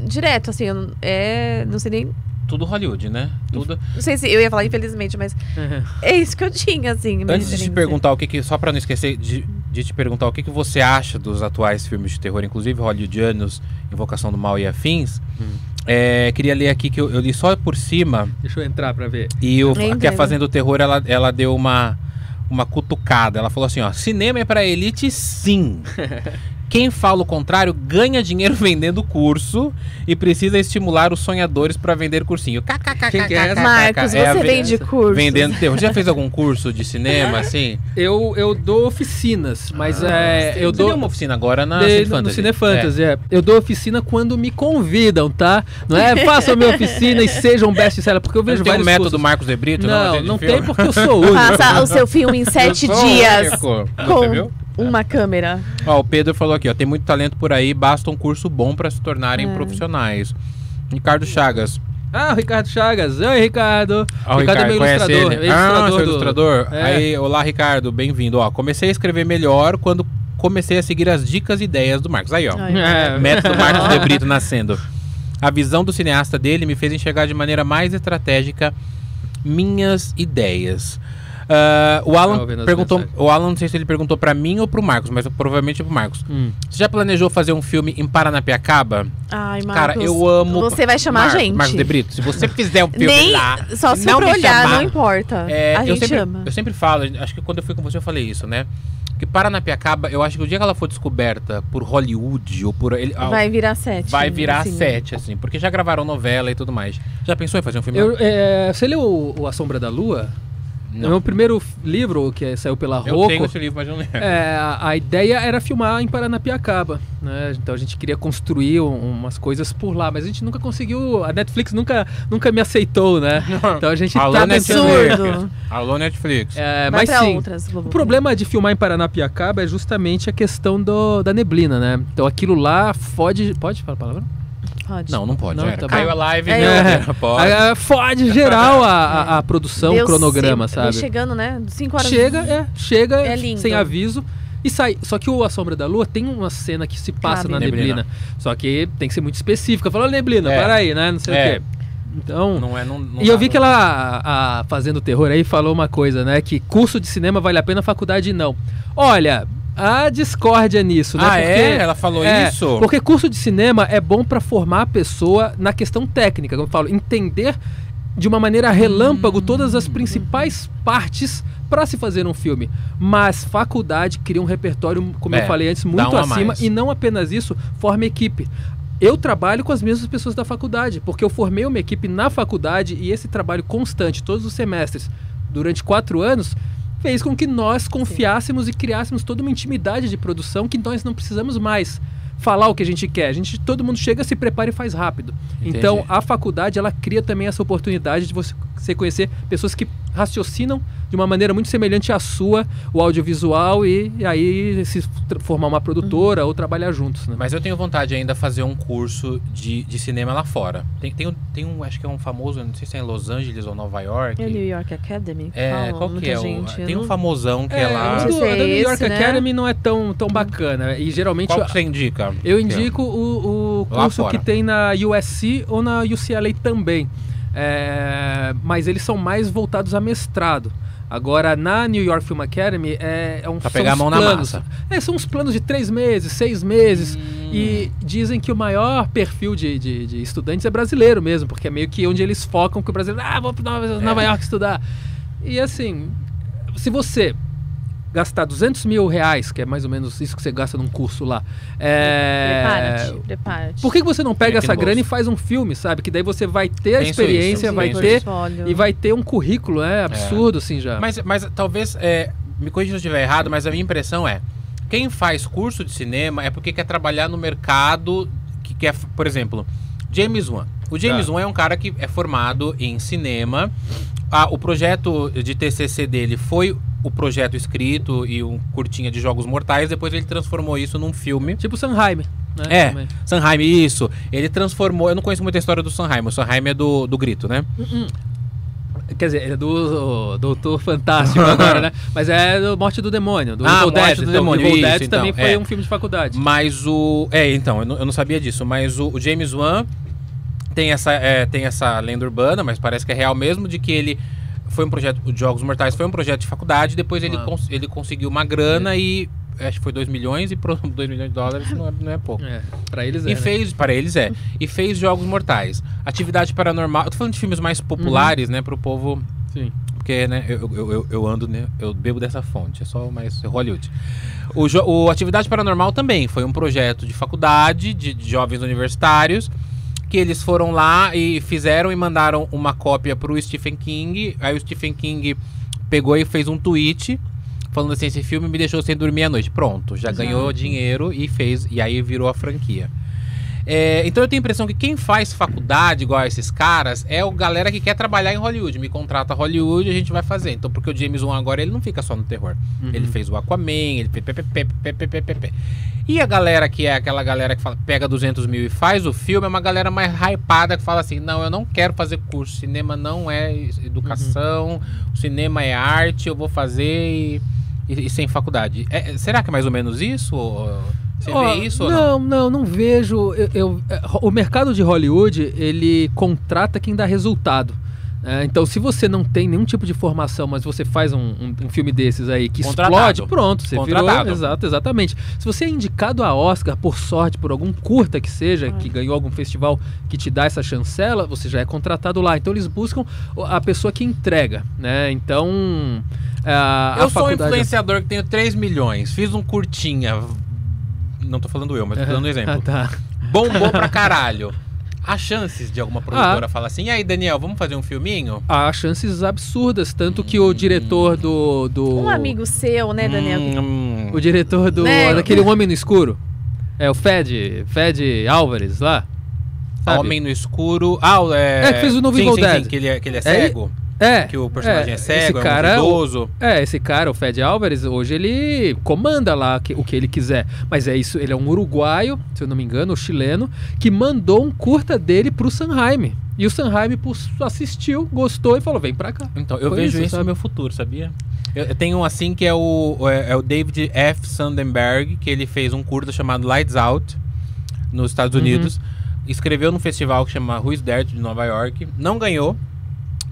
direto, assim, eu não- é, não sei nem, Tudo Hollywood, né? Tudo. não sei se eu ia falar infelizmente, mas é isso que eu tinha, assim. Antes de te perguntar o que que. Só pra não esquecer de, de te perguntar o que, que você acha dos atuais filmes de terror, inclusive hollywoodianos, Invocação do Mal e Afins. é, queria ler aqui que eu, eu li só por cima. Deixa eu entrar pra ver. E o, que a. Fazenda do Terror, ela, ela deu uma, uma cutucada. Ela falou assim, ó, cinema é pra elite sim. Quem fala o contrário ganha dinheiro vendendo curso e precisa estimular os sonhadores pra vender cursinho. Quem que é essa? Marcos, É você ve- vende curso. Vendendo terror. Já fez algum curso de cinema, assim? Eu, eu dou oficinas, mas é, eu Você dou uma oficina agora na de- Cine no Fantasy. Cine Fantasy, é. Eu dou oficina quando me convidam, tá? Não é façam minha oficina e sejam best-seller, porque eu Não vejo tem um vários método cursos. Marcos de Brito? Não, não filme? tem porque eu sou único. Faça o seu filme em sete dias único. Você com viu? Uma câmera. Ó, o Pedro falou aqui, ó, tem muito talento por aí, basta um curso bom pra se tornarem É. profissionais. Ricardo Chagas, Ah, o Ricardo Chagas. Oi, Ricardo. Ó, o Ricardo é meu ilustrador. ele? é Ah, ilustrador seu do- ilustrador. É. Aí, olá, Ricardo, bem-vindo. Ó, comecei a escrever melhor quando comecei a seguir as dicas e ideias do Marcos. Aí, ó. Ai, É. Método Marcos de Brito nascendo. A visão do cineasta dele me fez enxergar de maneira mais estratégica minhas ideias. Ah, o Alan perguntou, mensagens. o Alan não sei se ele perguntou pra mim ou pro Marcos, mas provavelmente pro Marcos. Hum. Você já planejou fazer um filme em Paranapiacaba? Ai, Marcos. Cara, eu amo. Você vai chamar Marcos, a gente. Marcos de Brito. Se você fizer um filme Nem lá, só se não for pra me olhar, chamar, não importa. é, a eu, gente sempre, chama. eu sempre falo, acho que quando eu fui com você eu falei isso, né? Que Paranapiacaba, eu acho que o dia que ela for descoberta por Hollywood ou por. Ele, ah, Vai virar sete. vai virar assim. sete, assim, porque já gravaram novela e tudo mais. Já pensou em fazer um filme? Eu, é, você leu o, o A Sombra da Lua? É o não. meu primeiro livro, que saiu pela Eu Rocco. tenho esse livro, mas eu não lembro. É, a, a ideia era filmar em Paranapiacaba, né? Então a gente queria construir um- umas coisas por lá, mas a gente nunca conseguiu. A Netflix nunca, nunca me aceitou, né? Então a gente Alô, tá Netflix. tentando. Alô, Netflix. É, mas sim. outras. O problema de filmar em Paranapiacaba é justamente a questão do, da neblina, né? Então aquilo lá fode. Pode falar a palavra? Pode. Não, não pode. Não, tá bom. Caiu a live, É, Deus, pode. É, fode geral a, a, a produção, Deu o cronograma, sabe? Chegando, né? 5 horas. Chega, é, chega É lindo. sem aviso e sai. Só que o A Sombra da Lua tem uma cena que se passa Cabe. na Neblina. neblina. Só que tem que ser muito específica. Falou neblina, É. para aí, né? Não sei É. o quê. Então. Não é, não, não e eu vi não. que ela, a, a Fazendo Terror aí, falou uma coisa, né? Que curso de cinema vale a pena, faculdade não. Olha, há discórdia nisso, né? Ah, é? Ela falou é, isso? Porque curso de cinema é bom pra formar a pessoa na questão técnica, como eu falo, entender de uma maneira relâmpago todas as principais partes para se fazer um filme. Mas faculdade cria um repertório, como É, eu falei antes, muito a acima mais. e não apenas isso, forma equipe. Eu trabalho com as mesmas pessoas da faculdade, porque eu formei uma equipe na faculdade e esse trabalho constante, todos os semestres, durante quatro anos, fez com que nós confiássemos e criássemos toda uma intimidade de produção que nós não precisamos mais falar o que a gente quer. A gente, todo mundo chega, se prepara e faz rápido. Entendi. Então, a faculdade ela cria também essa oportunidade de você conhecer pessoas que raciocinam de uma maneira muito semelhante à sua, o audiovisual e, e aí se formar uma produtora ou trabalhar juntos, né? Mas eu tenho vontade ainda de fazer um curso de, de cinema lá fora. Tem, tem, um, tem um, acho que é um famoso, não sei se é em Los Angeles ou Nova York. É New York Academy? É, Fala, qual que é? O, gente. tem um não- famosão que é, É, lá. o sei se a é New York esse, né? Academy não é tão, tão bacana. E geralmente Qual que você indica? Eu indico o, o curso que tem na USC ou na UCLA também. É, mas eles são mais voltados a mestrado. Agora, na New York Film Academy, é, é um Pra pegar a mão na planos. massa. É, são uns planos de três meses, seis meses. Hum. E dizem que o maior perfil de, de, de estudantes é brasileiro mesmo, porque é meio que onde eles focam que o brasileiro, ah, vou para Nova, Nova York estudar. E assim, se você gastar 200 mil reais, que é mais ou menos isso que você gasta num curso lá, é, Prepara-te, prepara-te. por que, que você não pega essa grana e faz um filme, sabe? Que daí você vai ter a Penso experiência, isso, vai ter Portfólio. e vai ter um currículo, é absurdo assim já. Mas, mas talvez, é, me corrija se eu estiver errado, mas a minha impressão é, quem faz curso de cinema é porque quer trabalhar no mercado que quer, por exemplo, James Wan. O James Tá. Wan é um cara que é formado em cinema. Ah, o projeto de TCC dele foi o projeto escrito e um curtinha de Jogos Mortais. Depois ele transformou isso num filme. Tipo Sanheim, né? É, também. Sanheim, isso. Ele transformou. Eu não conheço muita história do Sanheim. O Sanheim é do, do grito, né? Quer dizer, é do o Doutor Fantástico agora, né? Mas é do Morte do Demônio, do Ah, Evil Morte Dead. do Então, Demônio, Evil isso, Dead então, também foi é. um filme de faculdade. Mas o. É, então, eu não, eu não sabia disso, mas o, o James Wan tem essa, é, tem essa lenda urbana, mas parece que é real mesmo, de que ele foi um projeto. O Jogos Mortais foi um projeto de faculdade, depois ele, cons- ele conseguiu uma grana e. Acho que foi 2 milhões e 2 milhões de dólares não é, não é pouco. É, pra eles é. E né? fez, para eles é, e fez Jogos Mortais. Atividade Paranormal. Eu tô falando de filmes mais populares, né, pro povo Sim. porque, né, eu, eu, eu, eu ando, né, eu bebo dessa fonte, é só mais Hollywood. O, o Atividade Paranormal também foi um projeto de faculdade, de, de jovens universitários, que eles foram lá e fizeram e mandaram uma cópia pro Stephen King. Aí o Stephen King pegou e fez um tweet falando assim, esse filme me deixou sem dormir à noite. Pronto, já Exato. ganhou dinheiro e fez, e aí virou a franquia. É, então eu tenho a impressão que quem faz faculdade igual a esses caras é o galera que quer trabalhar em Hollywood. Me contrata Hollywood, a gente vai fazer. Então, porque o James Wan agora ele não fica só no terror. Uhum. Ele fez o Aquaman, ele. E a galera que é aquela galera que fala, pega 200 mil e faz o filme é uma galera mais hypada que fala assim: não, eu não quero fazer curso. Cinema não é educação, Uhum. o cinema é arte, eu vou fazer e, e- e sem faculdade. É- será que é mais ou menos isso? Ou- Você Ó, vê isso ou não? não, não, não vejo. Eu, eu- é, o mercado de Hollywood, ele contrata quem dá resultado. né? então, se você não tem nenhum tipo de formação, mas você faz um, um- um filme desses aí que Contratado. explode, pronto, você virou. Contratado. Exato, exatamente. Se você é indicado a Oscar, por sorte, por algum curta que seja, que ganhou algum festival que te dá essa chancela, você já é contratado lá. Então, eles buscam a pessoa que entrega, né? Então. A, Eu a sou um faculdade- influenciador que tenho 3 milhões, fiz um curtinha. Não tô falando eu, mas tô dando um exemplo. Ah, tá. Bombou pra caralho. Há chances de alguma produtora falar assim, e aí, Daniel, vamos fazer um filminho? Há chances absurdas, tanto que o diretor do. do Um amigo seu, né, Daniel? Hum, O diretor do. Né? daquele Homem no Escuro. É o Fed. Fed Álvares lá. sabe? Homem no escuro. Ah, é. É, que fez o novo sim, Evil sim, Dead. sim, que ele é, que ele é É, cego. É. Que o personagem é, cego, esse é cara, idoso. É, esse cara, o Fed Álvares, hoje ele comanda lá que- o que ele quiser. Mas é isso, ele é um uruguaio, se eu não me engano, ou chileno, que mandou um curta dele pro Sanheim. E o Sanheim assistiu, gostou e falou: vem pra cá. Então, eu Foi vejo isso, isso, no meu futuro, sabia? Eu, tenho um assim que é o, é, é o David F. Sandenberg, que ele fez um curta chamado Lights Out, nos Estados Uhum. Unidos. Escreveu num festival que chama Who's There, de Nova York. Não ganhou.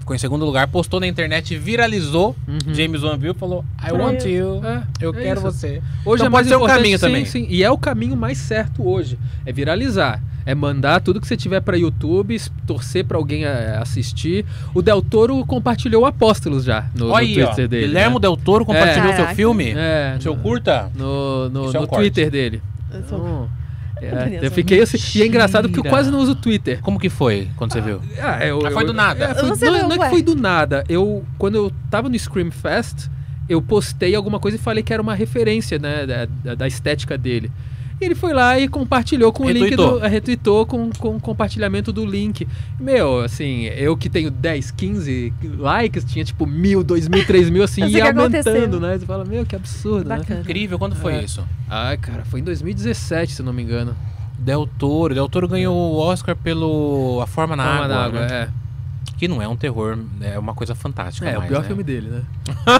Ficou em segundo lugar, postou na internet, viralizou. Uhum. James Wan viu e falou: I want you. É, Eu é quero isso. você. Hoje Então é mais pode ser um importante, caminho sim, também. Sim, e é o caminho mais certo hoje. É viralizar. É mandar tudo que você tiver pra YouTube, torcer pra alguém é, assistir. O Del Toro compartilhou Apóstolos já no, no Olha aí, ó. Twitter dele. Guilhermo né? Del Toro compartilhou seu Caraca. filme. É, Seu no- curta? no, no, é um no corte. Twitter dele. Então, é, eu fiquei assim. E é engraçado porque eu quase não uso Twitter. Como que foi quando você viu? Ah, eu, Ah, foi eu- do nada. é, foi- Você não, viu, não é que foi do nada. Eu, quando eu tava no Scream Fest, eu postei alguma coisa e falei que era uma referência, né, da- da estética dele. E ele foi lá e compartilhou com o link Retweetou. do. Retweetou com, com compartilhamento do link. Meu, assim, eu que tenho 10, 15 likes, tinha tipo mil, dois mil, três mil, assim, ia o aumentando, né? Você fala, meu, que absurdo, né? Incrível, quando foi É. isso? Ai, cara, foi em 2017, se eu não me engano. Del Toro. Del Toro ganhou o Oscar pelo A Forma na Forma Água. da Água, né? Que não é um terror, é uma coisa fantástica. é. É, o mais, pior né? filme dele, né?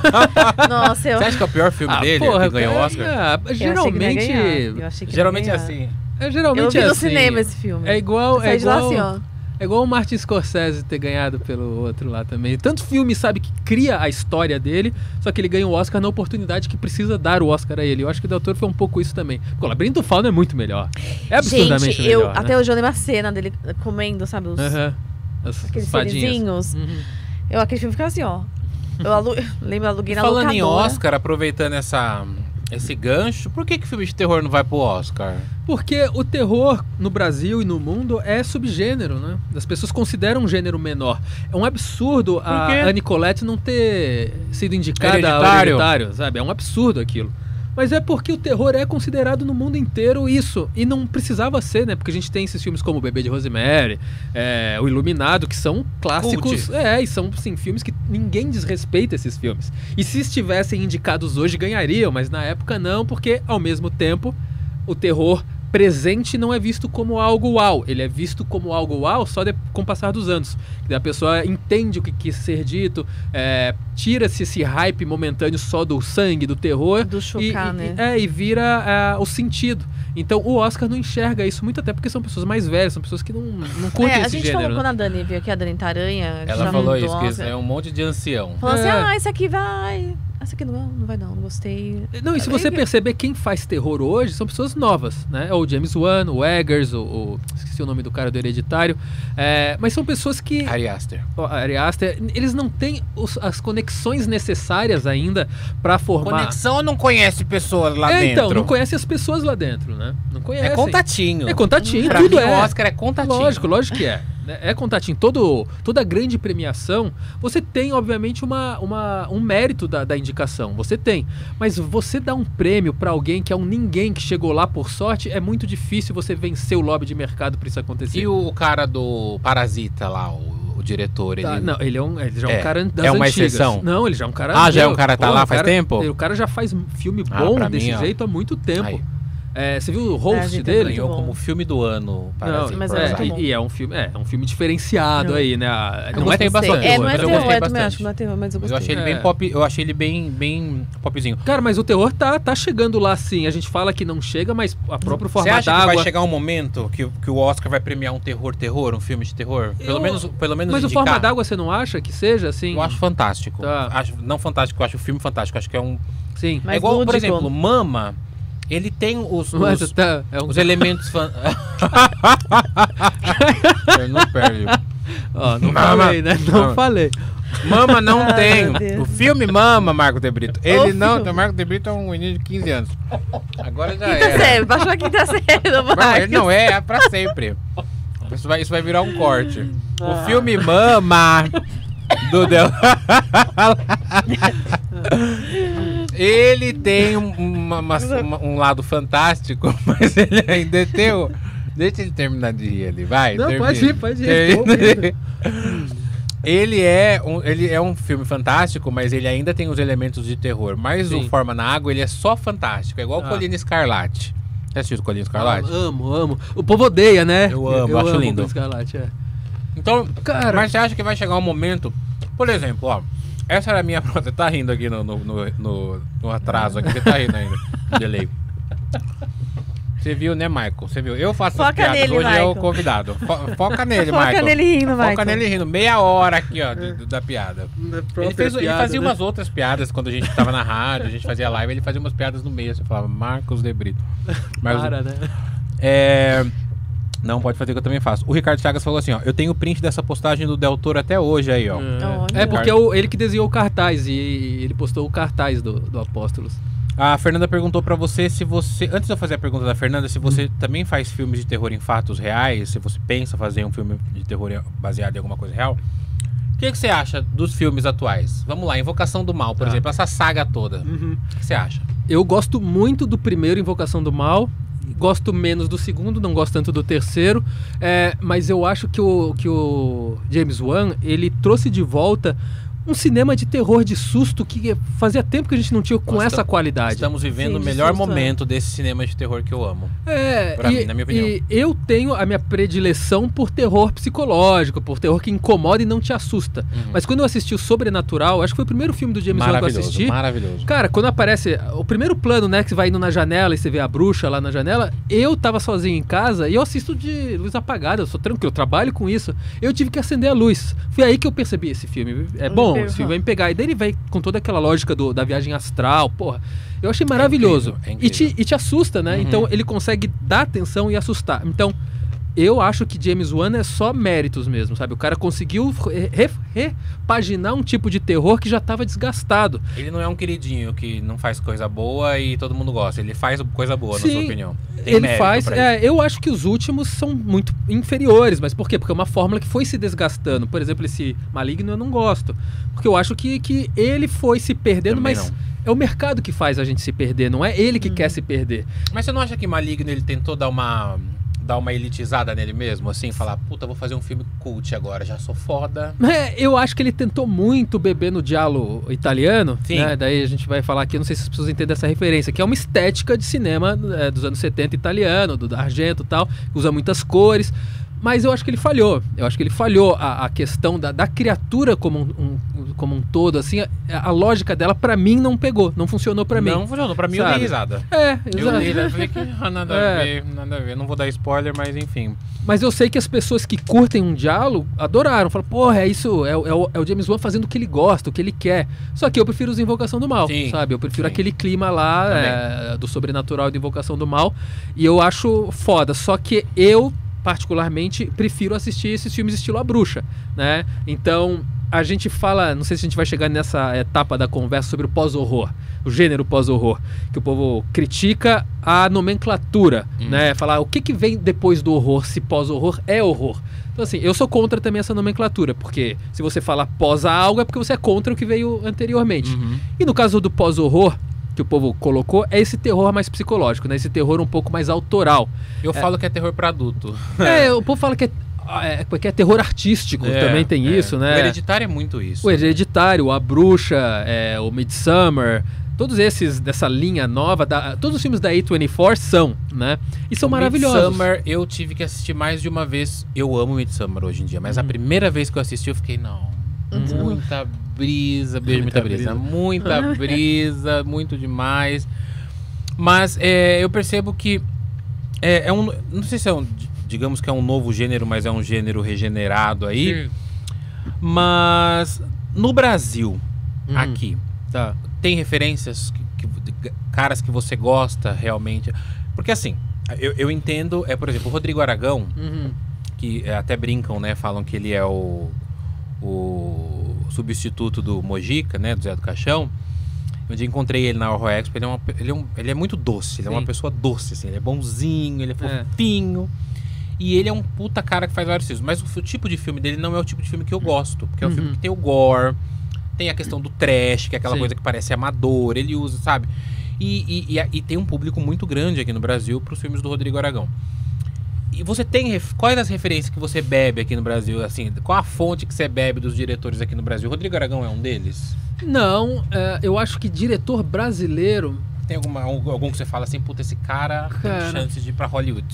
Nossa, eu, Você acha que é o pior filme Ah, dele porra, que ganhou o Oscar? é, eu achei que não ia geralmente. Geralmente é assim. É, geralmente Eu vi é no assim. cinema esse filme. É igual, é saí de lá igual, assim, ó. é igual o Martin Scorsese ter ganhado pelo outro lá também. Tanto filme, sabe, que cria a história dele, só que ele ganha o Oscar na oportunidade que precisa dar o Oscar a ele. Eu acho que o Del Toro foi um pouco isso também. Porque o Labirinto do Fauno é muito melhor. É absurdamente Gente, eu melhor. até hoje eu lembro a cena dele comendo, sabe, os, né? Aham. As aqueles serizinhos. Uhum. Eu aquele filme ficava assim, ó. Eu alu... lembro, aluguei na Falando em locadora. Oscar, aproveitando essa, esse gancho, por que que filme de terror não vai pro Oscar? Porque o terror no Brasil e no mundo é subgênero, né? As pessoas consideram um gênero menor. É um absurdo a? Anne Colette não ter sido indicada ao Hereditário. hereditário, sabe? É um absurdo aquilo. Mas é porque o terror é considerado no mundo inteiro isso. E não precisava ser, né? Porque a gente tem esses filmes como O Bebê de Rosemary, é, O Iluminado, que são clássicos. Cult. É, e são, sim, filmes que ninguém desrespeita esses filmes. E se estivessem indicados hoje, ganhariam, mas na época não, porque ao mesmo tempo o terror presente não é visto como algo uau, ele é visto como algo uau só de- com o passar dos anos. A pessoa entende o que quis ser dito, é, tira-se esse hype momentâneo só do sangue, do terror, Do e, chocar, e- né? é, e vira é, o sentido. Então o Oscar não enxerga isso muito até porque são pessoas mais velhas, são pessoas que não, não curtem É, a esse gente gênero. falou né? quando a Dani veio aqui, a Dani Taranha. Ela falou isso, que é um monte de ancião. Falou assim, É. ah, esse aqui vai. Esse aqui não, não vai não, não gostei. Não, e se você perceber quem faz terror hoje são pessoas novas, né? O James Wan, o Eggers, o, o- esqueci o nome do cara do Hereditário, é, mas são pessoas que Ari Aster. o Ari Aster, eles não têm os- as conexões necessárias ainda pra formar. Conexão ou não conhece pessoas lá é, dentro? então, não conhece as pessoas lá dentro, né? Não conhece. É contatinho. É contatinho, Pra tudo mim, é. o Oscar é contatinho. Lógico, lógico que é. né? É contatinho. Todo, toda grande premiação, você tem, obviamente, uma, uma, um mérito da, da indicação. Você tem. Mas você dá um prêmio para alguém que é um ninguém que chegou lá por sorte, é muito difícil você vencer o lobby de mercado para isso acontecer. E o cara do Parasita lá, o, diretor, ele... Tá, não, ele é um, ele já é um É. cara das É uma antigas. exceção? Não, ele já é um cara. Ah, já é um cara que tá pô, lá faz cara- tempo? O cara já faz filme Ah, bom pra desse mim, ó. jeito há muito tempo. Aí. É, você viu o É, host é dele? ganhou como filme do ano. Não, mas é, é muito bom. e, e é um filme, é, é um filme diferenciado Não. aí, né? A- Eu Não é bastante, É, não é mas eu terror, gostei eu também bastante. não é terror, mas eu Mas gostei. eu achei ele É. bem pop, eu achei ele bem, bem popzinho. Cara, mas o terror tá, tá chegando lá sim. A gente fala que não chega, mas a próprio Você forma acha que vai d'água. chegar um momento que, o- que o Oscar vai premiar um terror, terror, um filme de terror? Pelo Eu- menos, pelo menos Mas o indicar. forma d'água você não acha que seja assim? Eu acho fantástico. Tá. Acho, não fantástico, eu acho o filme fantástico. Acho que é um. Sim. Mas é igual, por exemplo, Mama. Ele tem os, Mas os, tá, é um... os elementos fan... Eu não perde. Ó, não Mama. falei, né? Não Mama. falei. Mama não Ai, tem. O filme Mama, Marco De Brito. Ele O não. filme. O Marco De Brito é um menino de 15 anos. Agora já Quinta era. série, baixou a quinta série do ele Marcos. não é, é pra sempre. Isso vai, isso vai virar um corte. Ah. O filme Mama do Del. Ele tem um, uma- uma- uma- um lado fantástico, mas ele ainda tem o. Deixa ele terminar de rir ali, vai. Não, termina. pode ir, pode ir. Ele é, um, ele é um filme fantástico, mas ele ainda tem os elementos de terror. Mas Sim. o Forma na Água, ele é só fantástico. É igual Ah. o Colina Escarlate. Já assistiu o Colina Escarlate? Ah, amo, amo. O povo odeia, né? Eu amo, acho lindo. o Escarlate, é. Então, Cara. mas você acha que vai chegar um momento. Por exemplo, ó. Essa era a minha. Você tá rindo aqui no, no, no, no- no atraso aqui. Você tá rindo ainda. Delay. Você viu, né, Michael? Você viu? Eu faço as Foca piadas. nele, Hoje é o Michael. convidado. Fo- foca nele, Foca Michael. nele rindo, Foca Michael. nele rindo. Meia hora aqui, ó, de- de- da piada. Da Ele, fez, ele piada, fazia né? umas outras piadas quando a gente tava na rádio, a gente fazia live, ele fazia umas piadas no meio. Você falava Marcos de Brito. Mas, Para, né? é. Não, pode fazer que eu também faço. O Ricardo Chagas falou assim, ó. Eu tenho print dessa postagem do Del Toro até hoje aí, ó. É, é porque é o- ele que desenhou o cartaz e ele postou o cartaz do, do Apóstolos. A Fernanda perguntou pra você se você. Antes de eu fazer a pergunta da Fernanda, se você também faz filmes de terror em fatos reais, se você pensa fazer um filme de terror baseado em alguma coisa real. O que, que você acha dos filmes atuais? Vamos lá, Invocação do Mal, por Tá. exemplo, essa saga toda. O que, que você acha? Eu gosto muito do primeiro Invocação do Mal. Gosto menos do segundo, não gosto tanto do terceiro. É, mas eu acho que o, que o James Wan ele trouxe de volta um cinema de terror de susto que fazia tempo que a gente não tinha com Nós essa qualidade. Estamos vivendo Sim, o melhor susto, é. momento desse cinema de terror que eu amo. É, Pra e, mim, na minha opinião. e eu tenho a minha predileção por terror psicológico, por terror que incomoda e não te assusta. Uhum. Mas quando eu assisti o Sobrenatural, acho que foi o primeiro filme do James Wan que eu assisti. maravilhoso. Cara, quando aparece o primeiro plano, né, que você vai indo na janela e você vê a bruxa lá na janela, eu tava sozinho em casa e eu assisto de luz apagada, eu sou tranquilo, eu trabalho com isso. Eu tive que acender a luz. Foi aí que eu percebi esse filme. É bom, esse filme vai me pegar. E daí ele vai com toda aquela lógica do- da viagem astral, porra. Eu achei maravilhoso. incrível, é e, te, incrível. e te assusta, né? Uhum. Então ele consegue dar atenção e assustar. Então, eu acho que James Wan é só méritos mesmo, sabe? O cara conseguiu re- re- repaginar um tipo de terror que já estava desgastado. Ele não é um queridinho que não faz coisa boa e todo mundo gosta. Ele faz coisa boa, na Sim, sua opinião. Tem ele faz. é, eu acho que os últimos são muito inferiores, mas por quê? Porque é uma fórmula que foi se desgastando. Por exemplo, esse maligno eu não gosto. Porque eu acho que, que ele foi se perdendo, Também mas não. é o mercado que faz a gente se perder, não é ele que quer se perder. Mas você não acha que Maligno ele tentou dar uma dar uma elitizada nele mesmo, assim, falar, puta, vou fazer um filme cult agora, já sou foda. É, eu acho que ele tentou muito beber no diálogo italiano, Sim. né? Daí a gente vai falar aqui, não sei se as pessoas entendem essa referência, que é uma estética de cinema é, dos anos 70 italiano, do Argento e tal, usa muitas cores. Mas eu acho que ele falhou. Eu acho que ele falhou a, a questão da, da criatura como um, um- como um todo, assim, a, a lógica dela pra mim não pegou, não funcionou pra mim. Não funcionou, pra mim eu Sabe? dei risada. É, Eu exato. dei risada, falei que ah, nada a É. ver, nada a ver. Não vou dar spoiler, mas enfim. Mas eu sei que as pessoas que curtem um diálogo adoraram. Falam, porra, é isso, é, o- é o, é o James Wan fazendo o que ele gosta, o que ele quer. Só que eu prefiro os Invocação do Mal, Sim, sabe? Eu prefiro sim. aquele clima lá é, do sobrenatural e da Invocação do Mal. E eu acho foda. Só que eu, particularmente, prefiro assistir esses filmes estilo A Bruxa, né? Então, a gente fala, não sei se a gente vai chegar nessa etapa da conversa sobre o pós-horror, o gênero pós-horror, que o povo critica a nomenclatura, Hum. né? Falar o que, que vem depois do horror, se pós-horror é horror. Então, assim, eu sou contra também essa nomenclatura, porque se você fala pós algo é porque você é contra o que veio anteriormente. Uhum. E no caso do pós-horror, que o povo colocou, é esse terror mais psicológico, né? Esse terror um pouco mais autoral. Eu falo que é terror pra adulto. É, o povo fala que é, é, que é terror artístico, É, também tem é. isso, O né? Hereditário é muito isso. O Hereditário, A Bruxa, é, o Midsummer, todos esses dessa linha nova, da- todos os filmes da A24 são, né? E são O maravilhosos. Midsommar, eu tive que assistir mais de uma vez. Eu amo Midsummer hoje em dia, mas a Uhum. primeira vez que eu assisti, eu fiquei, não. Muita brisa, beijo, Muita muita, brisa. brisa. Muita brisa, muito demais. Mas é, eu percebo que é, é um. Não sei se é um. Digamos que é um novo gênero, mas é um gênero regenerado aí. Mas no Brasil, Uhum. aqui, Tá. tem referências que, que- de caras que você gosta realmente? Porque assim, eu, eu entendo, é por exemplo, o Rodrigo Aragão, Uhum. que é, até brincam, né? Falam que ele é o, o substituto do Mojica, né? Do Zé do Caixão. Dia encontrei ele na Horror Expo, ele é, uma, ele é, um- ele é muito doce, ele é Sim. uma pessoa doce, assim, ele é bonzinho, ele é É. fofinho. E ele é um puta cara que faz vários filmes. Mas o, o tipo de filme dele não é o tipo de filme que eu gosto. Porque é um Uhum. filme que tem o gore, tem a questão do trash, que é aquela Sim. coisa que parece amador, ele usa, sabe? E, e, e e tem um público muito grande aqui no Brasil pros filmes do Rodrigo Aragão. E você tem. Quais as referências que você bebe aqui no Brasil? Assim, qual a fonte que você bebe dos diretores aqui no Brasil? Rodrigo Aragão é um deles? Não, é, eu acho que diretor brasileiro. Tem alguma, algum que você fala assim, puta, esse cara, Cara. tem chances de ir pra Hollywood?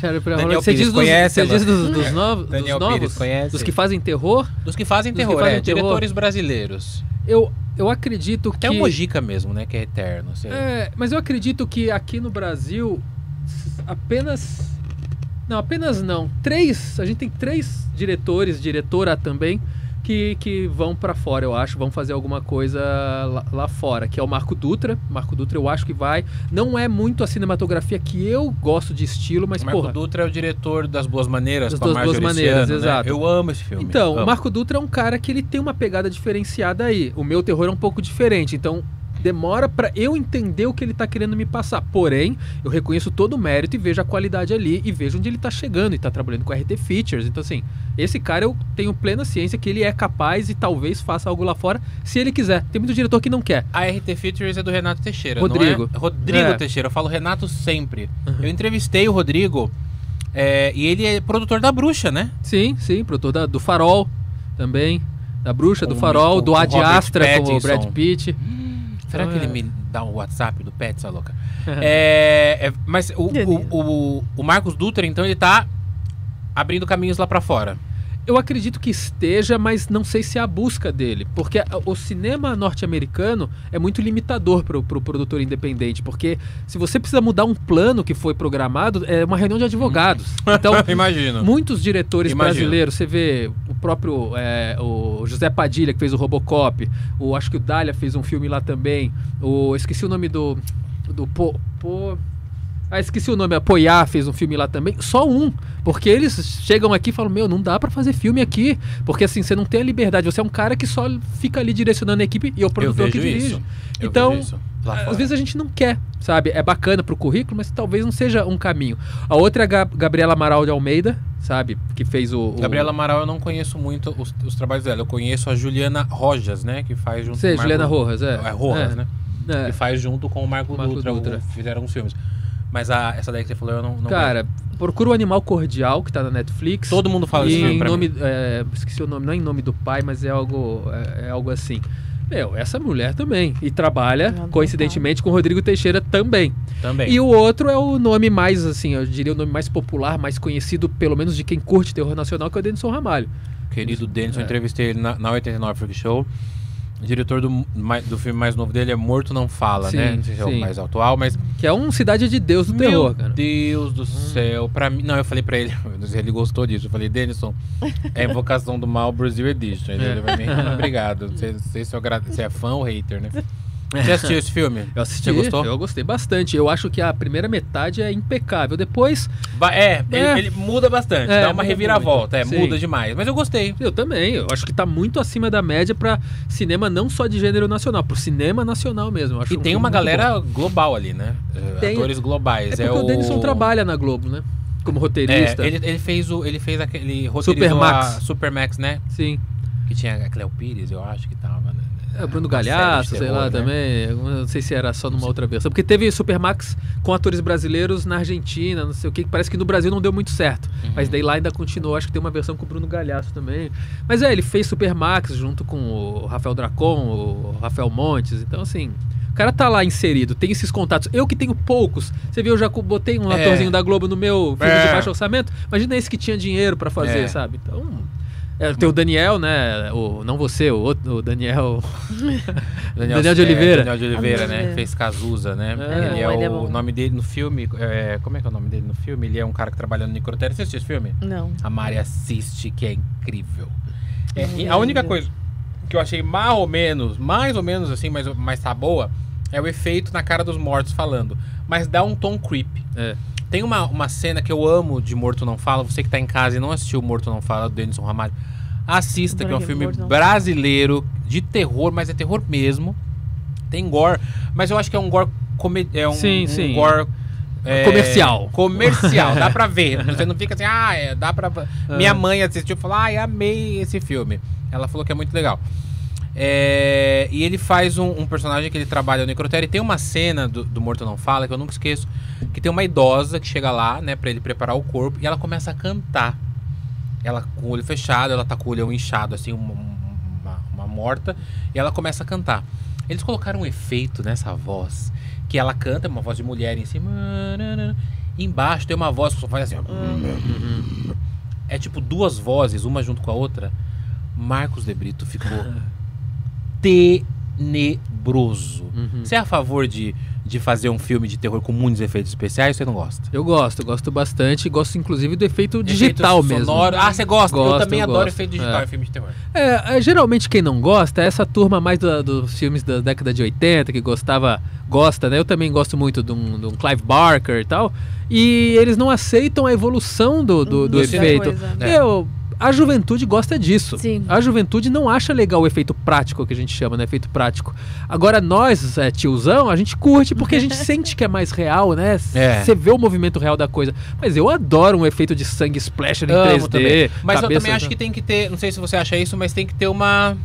Sério, pra Daniel você Pires diz dos, conhece, você diz dos, dos novos, Daniel dos Pires novos, conhece? dos que fazem terror. Dos que fazem Dos que terror, fazem é, terror. diretores brasileiros. Eu, eu acredito Até que o Mojica mesmo, né? Que é eterno. É, mas eu acredito que aqui no Brasil apenas não, apenas não. Três, a gente tem três diretores, diretora também que, que vão pra fora, eu acho, vão fazer alguma coisa lá, lá fora, que é o Marco Dutra. Marco Dutra eu acho que vai. Não é muito a cinematografia que eu gosto de estilo, mas o Marco porra. Dutra é o diretor das Boas Maneiras, Das com Duas Boas Maneiras, né? exato. Eu amo esse filme. Então, amo. o Marco Dutra é um cara que ele tem uma pegada diferenciada aí. O meu terror é um pouco diferente, então demora pra eu entender o que ele tá querendo me passar. Porém, eu reconheço todo o mérito e vejo a qualidade ali e vejo onde ele tá chegando e tá trabalhando com RT Features. Então, assim, esse cara eu tenho plena ciência que ele é capaz e talvez faça algo lá fora se ele quiser. Tem muito diretor que não quer. A RT Features é do Renato Teixeira, Rodrigo. não é? Rodrigo É. Teixeira, eu falo Renato sempre. Uhum. Eu entrevistei o Rodrigo é, e ele é produtor da Bruxa, né? Sim, sim, produtor da- do Farol também. Da Bruxa, do Com- Farol, com- do Ad Astra com o. Brad Pitt. Será Então, que é. ele me dá o WhatsApp do Pet, essa louca? É, é, mas o, o, o, o Marcos Dutra, então, ele tá abrindo caminhos lá pra fora. Eu acredito que esteja, mas não sei se é a busca dele. Porque o cinema norte-americano é muito limitador para o pro produtor independente. Porque se você precisa mudar um plano que foi programado, é uma reunião de advogados. Então, Imagino. muitos diretores Imagino. brasileiros, você vê o próprio é, o José Padilha, que fez o Robocop, o, acho que o Dália fez um filme lá também. O, esqueci o nome do. do po, po- ah, esqueci o nome, a Poiá fez um filme lá também, só um. Porque eles chegam aqui e falam: Meu, não dá pra fazer filme aqui. Porque assim, você não tem a liberdade, você é um cara que só fica ali direcionando a equipe e é o Eu produtor que dirige. isso. Então. Às vezes a gente não quer, sabe? É bacana pro currículo, mas talvez não seja um caminho. A outra é a Gab- Gabriela Amaral de Almeida, sabe? Que fez o. o... Gabriela Amaral, eu não conheço muito os, os trabalhos dela. Eu conheço a Juliana Rojas, né? Que faz junto Sei, com Juliana Marco- Rojas, é. É, Rojas, É. né? É. Que faz junto com o Marco, Marco Dutra. Dutra. Fizeram uns filmes. Mas a, essa daí que você falou, eu não, não Cara, procura o Animal Cordial, que tá na Netflix. Todo mundo fala filme em pra nome, mim. é, esqueci o nome, não é em nome do pai, mas é algo, é, é algo assim. Meu, essa mulher também. E trabalha, Ela coincidentemente, com o Rodrigo Teixeira também. Também. E o outro é o nome mais, assim, eu diria o nome mais popular, mais conhecido, pelo menos de quem curte terror nacional, que é o Denison Ramalho. Querido Denison, É. eu entrevistei ele na, na 89 Freak Show. Diretor do, do filme mais novo dele é Morto Não Fala, Sim, né? Não sei se é o sim. mais atual, mas. Que é um Cidade de Deus do Meu terror, cara. Hum. Deus do céu. Pra mim. Não, eu falei pra ele. Ele gostou disso. Eu falei, Denison, é Invocação do Mal Brasil Edition. Ele É. pra mim, "Ah, obrigado. Não sei, não sei se eu se é fã ou hater, né? Você assistiu esse filme? Eu assisti, Você gostou? eu gostei bastante. Eu acho que a primeira metade é impecável. Depois, Vai- é, É. Ele, ele muda bastante, É, dá uma reviravolta. É, muda demais. Mas eu gostei. eu também. Eu acho que tá muito acima da média pra cinema não só de gênero nacional, pro cinema nacional mesmo. E um tem uma galera global ali, né? Eh, Tem. Atores globais. bom. É porque o Denison trabalha na Globo, né? como roteirista. É, ele, ele fez o. Ele fez aquele Supermax. Supermax, né? Sim. Que tinha a Cleo Pires, eu acho que tava, né? É, Bruno Galhaço, sei terror, lá, né? também. Não sei se era só numa outra versão. Porque teve Supermax com atores brasileiros na Argentina, não sei o que. que Parece que no Brasil não deu muito certo. Uhum. Mas daí lá ainda continuou. Acho que tem uma versão com o Bruno Galhaço também. Mas é, ele fez Supermax junto com o Rafael Dracon, o Rafael Montes. Então, assim. O cara tá lá inserido, tem esses contatos. Eu que tenho poucos. Você viu, eu já botei um É. atorzinho da Globo no meu filme É. de baixo orçamento. Imagina esse que tinha dinheiro pra fazer, É. sabe? Então. É, tem o Daniel, né? O, não você, o, outro, o Daniel. Daniel de é, Oliveira. Daniel de Oliveira, né? Oliveira. Fez Cazuza, né? É. Ele é, Ele é o bom. nome dele no filme. é, como é que é o nome dele no filme? Ele é um cara que trabalha no necrotério. Você assistiu esse filme? Não. A Mari assiste, que é incrível. É, a única coisa que eu achei mais ou menos, mais ou menos assim, mas, mas tá boa, é o efeito na cara dos mortos falando. Mas dá um tom creepy. É. Tem uma, uma cena que eu amo de Morto Não Fala. Você que tá em casa e não assistiu Morto Não Fala, do Denison Ramalho, assista, que é um filme brasileiro de terror, mas é terror mesmo. Tem gore, mas eu acho que é um gore come, é um, Sim, um sim. gore é, Comercial. Comercial, dá pra ver. Você não fica assim, ah, é, dá pra. Ah. Minha mãe assistiu e falou, ai, amei esse filme. Ela falou que é muito legal. É, e ele faz um, um personagem que ele trabalha no necrotério. E tem uma cena do, do Morto Não Fala, que eu nunca esqueço, que tem uma idosa que chega lá, né, pra ele preparar o corpo, e ela começa a cantar. Ela com o olho fechado, ela tá com o olho inchado, assim, uma, uma, uma morta, e ela começa a cantar. Eles colocaram um efeito nessa voz, que ela canta, uma voz de mulher em cima, embaixo tem uma voz que só faz assim. É tipo duas vozes, uma junto com a outra. Marcos de Brito ficou tenebroso. Uhum. Você é a favor de, de fazer um filme de terror com muitos efeitos especiais? Você não gosta? Eu gosto, gosto bastante. Gosto inclusive do efeito digital Efeito mesmo. sonoro. Ah, você gosta? eu Gosto, também eu adoro gosto. efeito digital É. em filme de terror. É, é, geralmente quem não gosta é essa turma mais da- dos filmes da década de 80, que gostava, gosta, né? Eu também gosto muito de um, de um Clive Barker e tal. E eles não aceitam a evolução do, do, do Uhum, muita efeito. coisa. É. Eu, a juventude gosta disso. Sim. A juventude não acha legal o efeito prático, que a gente chama, né? Efeito prático. Agora, nós, é, tiozão, a gente curte porque a gente sente que é mais real, né? É. Você vê o movimento real da coisa. Mas eu adoro um efeito de sangue splasher em Amo 3D. também. Mas eu cabeça- também acho que tem que ter, não sei se você acha isso, mas tem que ter uma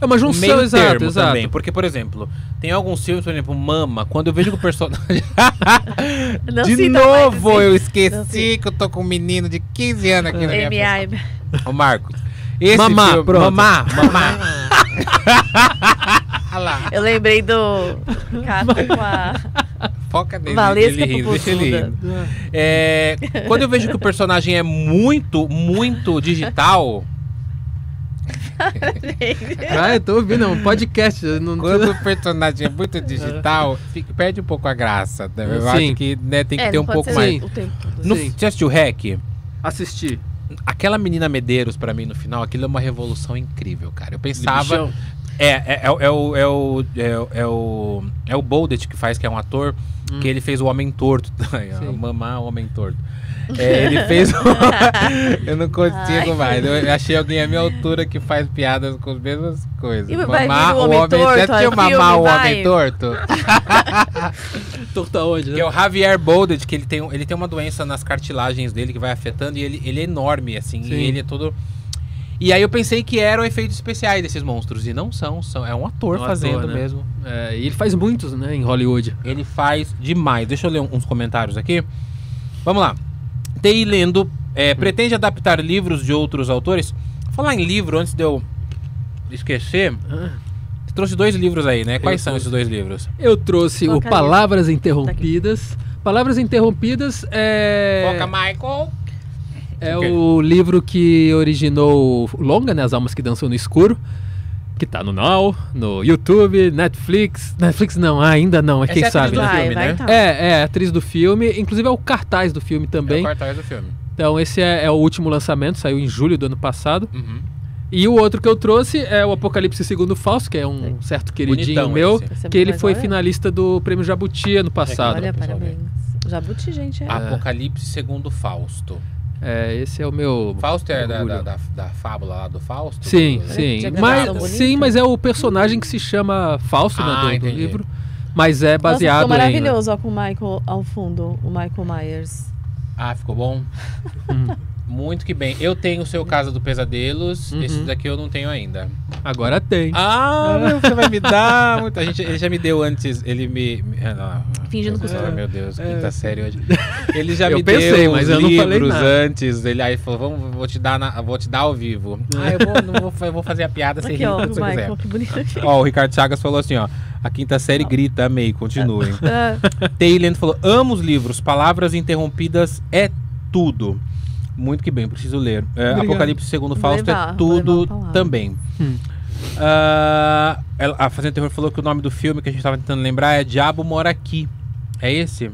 É uma um junção, meio exato, termo exato. também. Porque, por exemplo, tem alguns filmes, por exemplo, Mama, quando eu vejo que o personagem. Não de novo, mais, eu esqueci que eu tô com um menino de 15 anos aqui na minha frente. Ô, Marcos. Esse Mamá, filme, pronto. Mamá, mamá. Olha lá. Eu lembrei do Caco com a Foca nele. Valesca ele rindo, deixa ele rindo. É, quando eu vejo que o personagem é muito, muito digital, Ah, eu tô ouvindo, é um podcast. Não... quando o personagem é muito digital, fica- perde um pouco a graça. né? Eu Sim. acho que né, tem que É, ter um pouco mais. o tempo todo. No, você assistiu Hack? Assistir. Aquela menina Medeiros, pra mim, no final, aquilo é uma revolução incrível, cara. Eu pensava. bichão. É, é, é, o- é o. É o. É, o- é o. É o Boldet que faz, que é um ator, que ele fez o Homem Torto. Hum. Mamá, o Homem Torto. É, ele fez. o- eu não consigo Ai. mais. Eu achei alguém à minha altura que faz piadas com as mesmas coisas. E vai mamar o Homem Torto, Você assistiu aí, Mamar o. Homem Torto? Torta onde, Que né? é o Javier Boldet, que ele tem, ele tem uma doença nas cartilagens dele que vai afetando e ele, ele é enorme, assim, Sim. e ele é todo. E aí eu pensei que eram efeitos especiais desses monstros, e não são, são é um ator É um fazendo ator, né? mesmo. É, e ele faz muitos, né, em Hollywood. Ele faz demais. Deixa eu ler uns comentários aqui. Vamos lá. TI lendo, é, pretende adaptar livros de outros autores? Falar em livro, antes de eu esquecer, Ah. você trouxe dois livros aí, né? Quais Eu são trouxe. esses dois livros? Eu trouxe Qual o é Palavras Interrompidas. Palavras Interrompidas é, Foca, Michael. é o livro que originou longa, né, As Almas que Dançam no Escuro. Que tá no Now, no YouTube, Netflix. Netflix não, ainda não, é Essa quem é a atriz sabe. do né? Filme, né? tá. É, é, atriz do filme. Inclusive é o cartaz do filme É o também. cartaz do filme. Então esse é, é o último lançamento, saiu em julho do ano passado. Uhum. E o outro que eu trouxe é o Apocalipse Segundo Fausto, que é um certo queridinho Bonitão meu, esse. É que ele foi olha. finalista do Prêmio Jabuti ano passado. Olha, parabéns. Jabuti, gente, é. Apocalipse segundo Fausto. É, esse é o meu. Fausto é da, da, da, da fábula lá do Fausto? Sim, Do- sim. Tinha Mas, sim, mas é o personagem que se chama Fausto né, Ah, do- do, entendi. livro. Mas é Nossa, baseado ficou em. maravilhoso, ó, com o Michael ao fundo, o Michael Myers. Ah, ficou bom? Muito que bem. Eu tenho o seu Casa do Pesadelos. Uhum. Esse daqui eu não tenho ainda. Agora tem. Ah, meu, você vai me dar. Muita gente. Ele já me deu antes. Ele me. me ah, não. Fingindo Ah, costume. Meu Deus, quinta série hoje. Ele já Eu me pensei, deu mas os eu não falei livros nada. antes. Ele aí falou: Vamos, vou te dar, na- vou te dar ao vivo. Ah, eu vou, não vou, eu vou fazer a piada sem rir ó, do você quiser. Que bonito aqui. Ó, o Ricardo Chagas falou assim, ó. A quinta série grita, amei, continuem. Ah, Taylor falou: amo os livros, palavras interrompidas é tudo. Muito que bem, preciso ler. É. Apocalipse segundo Fausto levar, é tudo levar a palavra. também. Hum. Ela- a Fazenda Terror falou que o nome do filme que a gente tava tentando lembrar é Diabo Mora Aqui. É esse?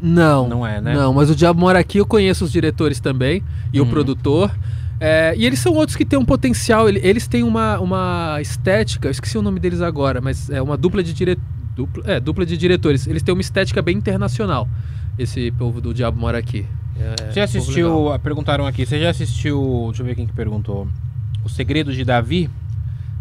Não. Não é, né? Não, mas o Diabo Mora Aqui eu conheço os diretores também e o Uhum. produtor. É, e eles são outros que têm um potencial, ele- eles têm uma, uma estética, eu esqueci o nome deles agora, mas é uma dupla de dire... dupla, é, dupla de diretores. Eles têm uma estética bem internacional, esse povo do Diabo Mora Aqui. É, Você legal. assistiu, perguntaram aqui, você já assistiu, deixa eu ver quem que perguntou. O Segredo de Davi?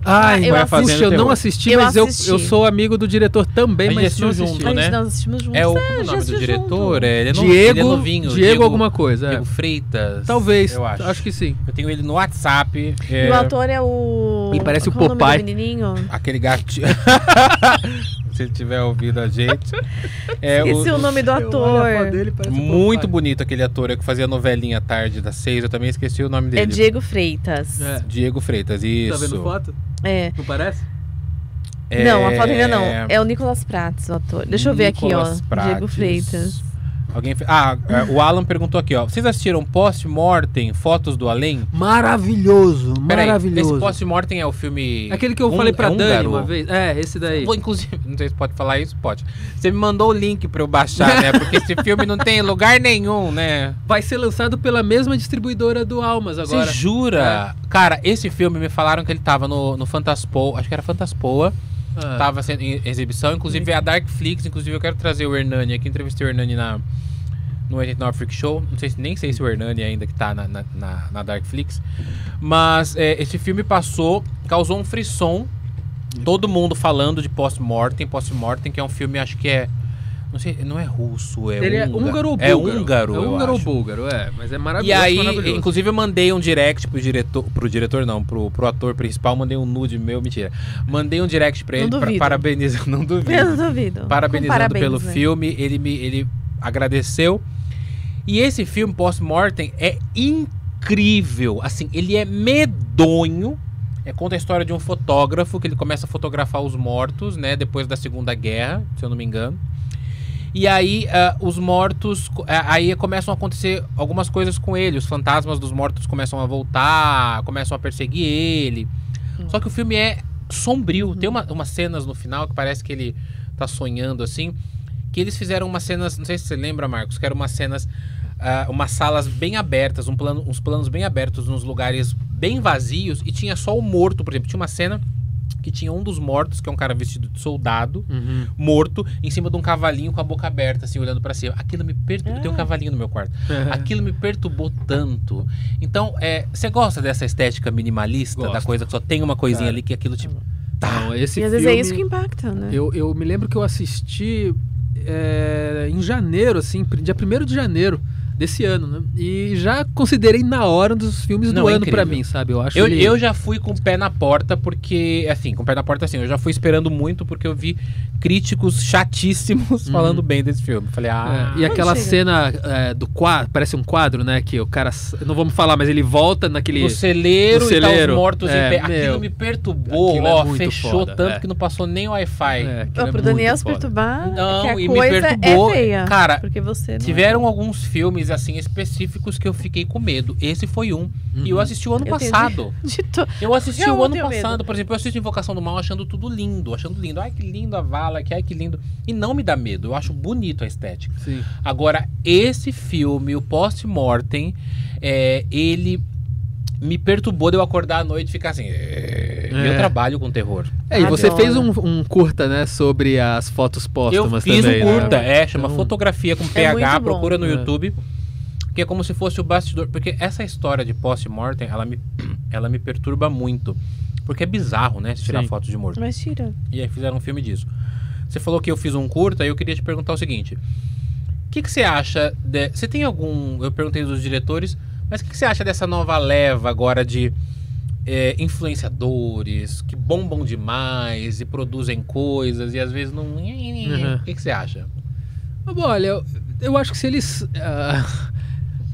Ai, eu vai assisti. eu não assisti, Eu mas eu, assisti. eu sou amigo do diretor também, A gente mas assistiu assisti. junto, né? nós assistimos juntos. É o, É, é o já nome do diretor? junto. É, ele, é Diego, ele é novinho. Diego, alguma coisa, é. Diego Freitas. Talvez, eu acho. que sim. Eu tenho ele no WhatsApp. E é, o ator é o... Me parece o qual do Popeye. menininho? Aquele gatinho. Se ele tiver ouvido a gente. É Esqueci o, nome do ator. Muito bonito aquele ator é que fazia novelinha à tarde das seis. Eu também esqueci o nome dele. É Diego Freitas. É. Diego Freitas, isso. Tá vendo foto? É. Não parece? É, Não, a foto ainda não. É o Nicolas Prates, o ator. Deixa eu ver aqui, ó. Nicolas Prates. Diego Freitas. Alguém fe- Ah, é, o Alan perguntou aqui, ó. Vocês assistiram Post-Mortem, Fotos do Além? Maravilhoso, Peraí, maravilhoso. esse Post-Mortem é o filme. Aquele que eu Hung- falei pra é Dani uma vez. É, esse daí. Vou, inclusive, não sei se pode falar isso, pode. Você me mandou o link pra eu baixar, né? Porque esse filme não tem lugar nenhum, né? Vai ser lançado pela mesma distribuidora do Almas agora. Você jura? Cara, esse filme me falaram que ele tava no, no Fantaspoa, acho que era Fantaspoa, Ah. tava sendo em exibição, inclusive é a Darkflix, inclusive eu quero trazer o Hernani aqui, entrevistei o Hernani na, no 89 Freak Show, não sei se, nem sei se o Hernani ainda que tá na, na, na, na Darkflix, mas é, esse filme passou, causou um frisson, todo mundo falando de Post-Mortem, Post-Mortem, que é um filme, acho que é, não sei, não é russo, é Ele é húngaro. húngaro ou É búlgaro? húngaro, É húngaro ou búlgaro, é. Mas é E maravilhoso. aí, maravilhoso. inclusive, eu mandei um direct pro diretor, pro diretor não, pro, pro ator principal, mandei um nude meu, mentira. Mandei um direct pra ele, pra, parabenizando, não duvido. Eu não duvido. Parabenizando parabéns, pelo né? filme, ele me ele agradeceu. E esse filme Post-Mortem é incrível, assim, ele é medonho. É, conta a história de um fotógrafo que ele começa a fotografar os mortos, né, depois da Segunda Guerra, se eu não me engano. E aí ah, os mortos, ah, aí começam a acontecer algumas coisas com ele. Os fantasmas dos mortos começam a voltar, começam a perseguir ele. Só que o filme é sombrio. Tem uma, umas cenas no final que parece que ele tá sonhando assim. Que eles fizeram umas cenas, não sei se você lembra, Marcos, que eram umas cenas, ah, umas salas bem abertas, um plano, uns planos bem abertos, nos lugares bem vazios, e tinha só o morto, por exemplo. Tinha uma cena que tinha um dos mortos, que é um cara vestido de soldado, Uhum. morto, em cima de um cavalinho com a boca aberta, assim, olhando pra cima. Aquilo me perturbou. Ah. Tem um cavalinho no meu quarto. É. Aquilo me perturbou tanto. Então, é, você gosta dessa estética minimalista, da Gosto. coisa que só tem uma coisinha Cara. ali que aquilo tipo. Não, esse E às vezes filme, é isso que impacta, né? eu, eu me lembro que eu assisti é, em janeiro, assim, dia 1 de janeiro desse ano, né? E já considerei na hora um dos filmes Não, do é ano pra incrível. mim, sabe? Eu acho Eu, ele... eu já fui com o pé na porta, porque, assim, com o pé na porta assim, eu já fui esperando muito, porque eu vi críticos chatíssimos Uhum. falando bem desse filme. Falei, ah. É, e aquela chega. cena é, do quadro, parece um quadro, né? Que o cara. Não vamos falar, mas ele volta naquele. No celeiro, no e tá celeiro. os mortos É, em pé. Aquilo meu, me perturbou, aquilo é ó, muito fechou foda, tanto é. que não passou nem Wi-Fi. É, é pro Daniel se perturbar, Não, é que a e me perturbou. é feia. Cara, porque você não Tiveram é. alguns filmes, assim, específicos que eu fiquei com medo. Esse foi um. E eu Uhum. assisti o ano Eu passado. de to- Eu assisti Eu o ano tenho medo. passado, por exemplo, eu assisti Invocação do Mal achando tudo lindo, achando lindo. Ai, que lindo a vala, que ai, que lindo. E não me dá medo, eu acho bonito a estética. Sim. Agora, esse filme, o Post-Mortem, é, ele me perturbou de eu acordar à noite e ficar assim. "É". Eu É. trabalho com terror. É, e você fez um, um curta, né, sobre as fotos Eu póstumas fiz também, um né? curta, é, chama Então, Fotografia com É PH, bom. procura no É. YouTube. Que é como se fosse o bastidor. Porque essa história de post-mortem, ela me, ela me perturba muito. Porque é bizarro, né? Se tirar Sim. fotos de morto. Mas tira. E aí fizeram um filme disso. Você falou que eu fiz um curta, e eu queria te perguntar o seguinte. O que, que você acha? De... Você tem algum. Eu perguntei dos diretores, mas o que, que você acha dessa nova leva agora de é, influenciadores que bombam demais e produzem coisas e às vezes não. Uhum. O que, que você acha? Bom, Olha, eu, eu acho que se eles ah,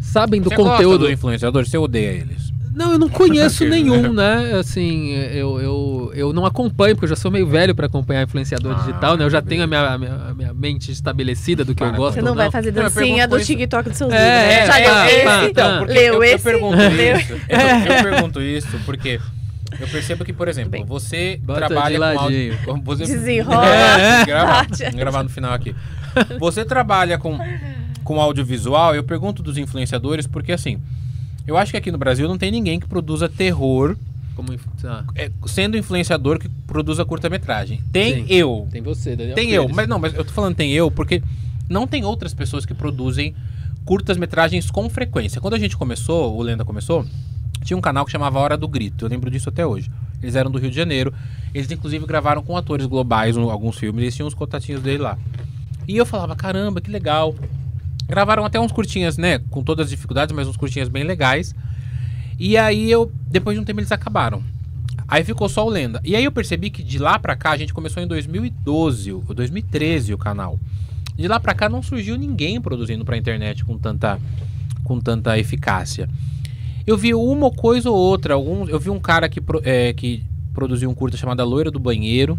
sabem do você gosta conteúdo. do influenciador, você odeia eles. Não, eu não conheço nenhum, né? Assim, eu, eu, eu não acompanho, porque eu já sou meio velho para acompanhar influenciador Ah, digital, né? Eu já tenho a minha, a minha, a minha mente estabelecida do que eu Para, gosto Você não não. vai fazer eu dancinha pergunto do. TikTok do seu É, né? é, Já é, leu é, esse? é, Então, Ah. porque Leu eu, eu esse? pergunto Leu. isso. Eu, eu pergunto isso porque eu percebo que, por exemplo, Bem. você Bota trabalha de com áudio. Você, Desenrola. É, é. Gravar, Bate. gravar no final aqui. Você trabalha com, com audiovisual, eu pergunto dos influenciadores, porque assim, eu acho que aqui no Brasil não tem ninguém que produza terror Como, ah, é, sendo influenciador que produza curta-metragem. Tem Sim. eu. tem você, Daniel. Tem eu, Pires. mas não, mas eu tô falando tem eu porque não tem outras pessoas que produzem curtas-metragens com frequência. Quando a gente começou, o Lenda começou, tinha um canal que chamava Hora do Grito. Eu lembro disso até hoje. Eles eram do Rio de Janeiro. Eles inclusive gravaram com atores globais um- alguns filmes. Eles tinham os contatinhos dele lá. E eu falava, caramba, que legal. Gravaram até uns curtinhas, né? Com todas as dificuldades, mas uns curtinhas bem legais. E aí eu, depois de um tempo, eles acabaram. Aí ficou só o Lenda. E aí eu percebi que de lá pra cá, a gente começou em 2012, ou 2013 o canal. De lá pra cá não surgiu ninguém produzindo pra internet com tanta, com tanta eficácia. Eu vi uma coisa ou outra, alguns, eu vi um cara que, é, que produziu um curta chamado Loira do Banheiro,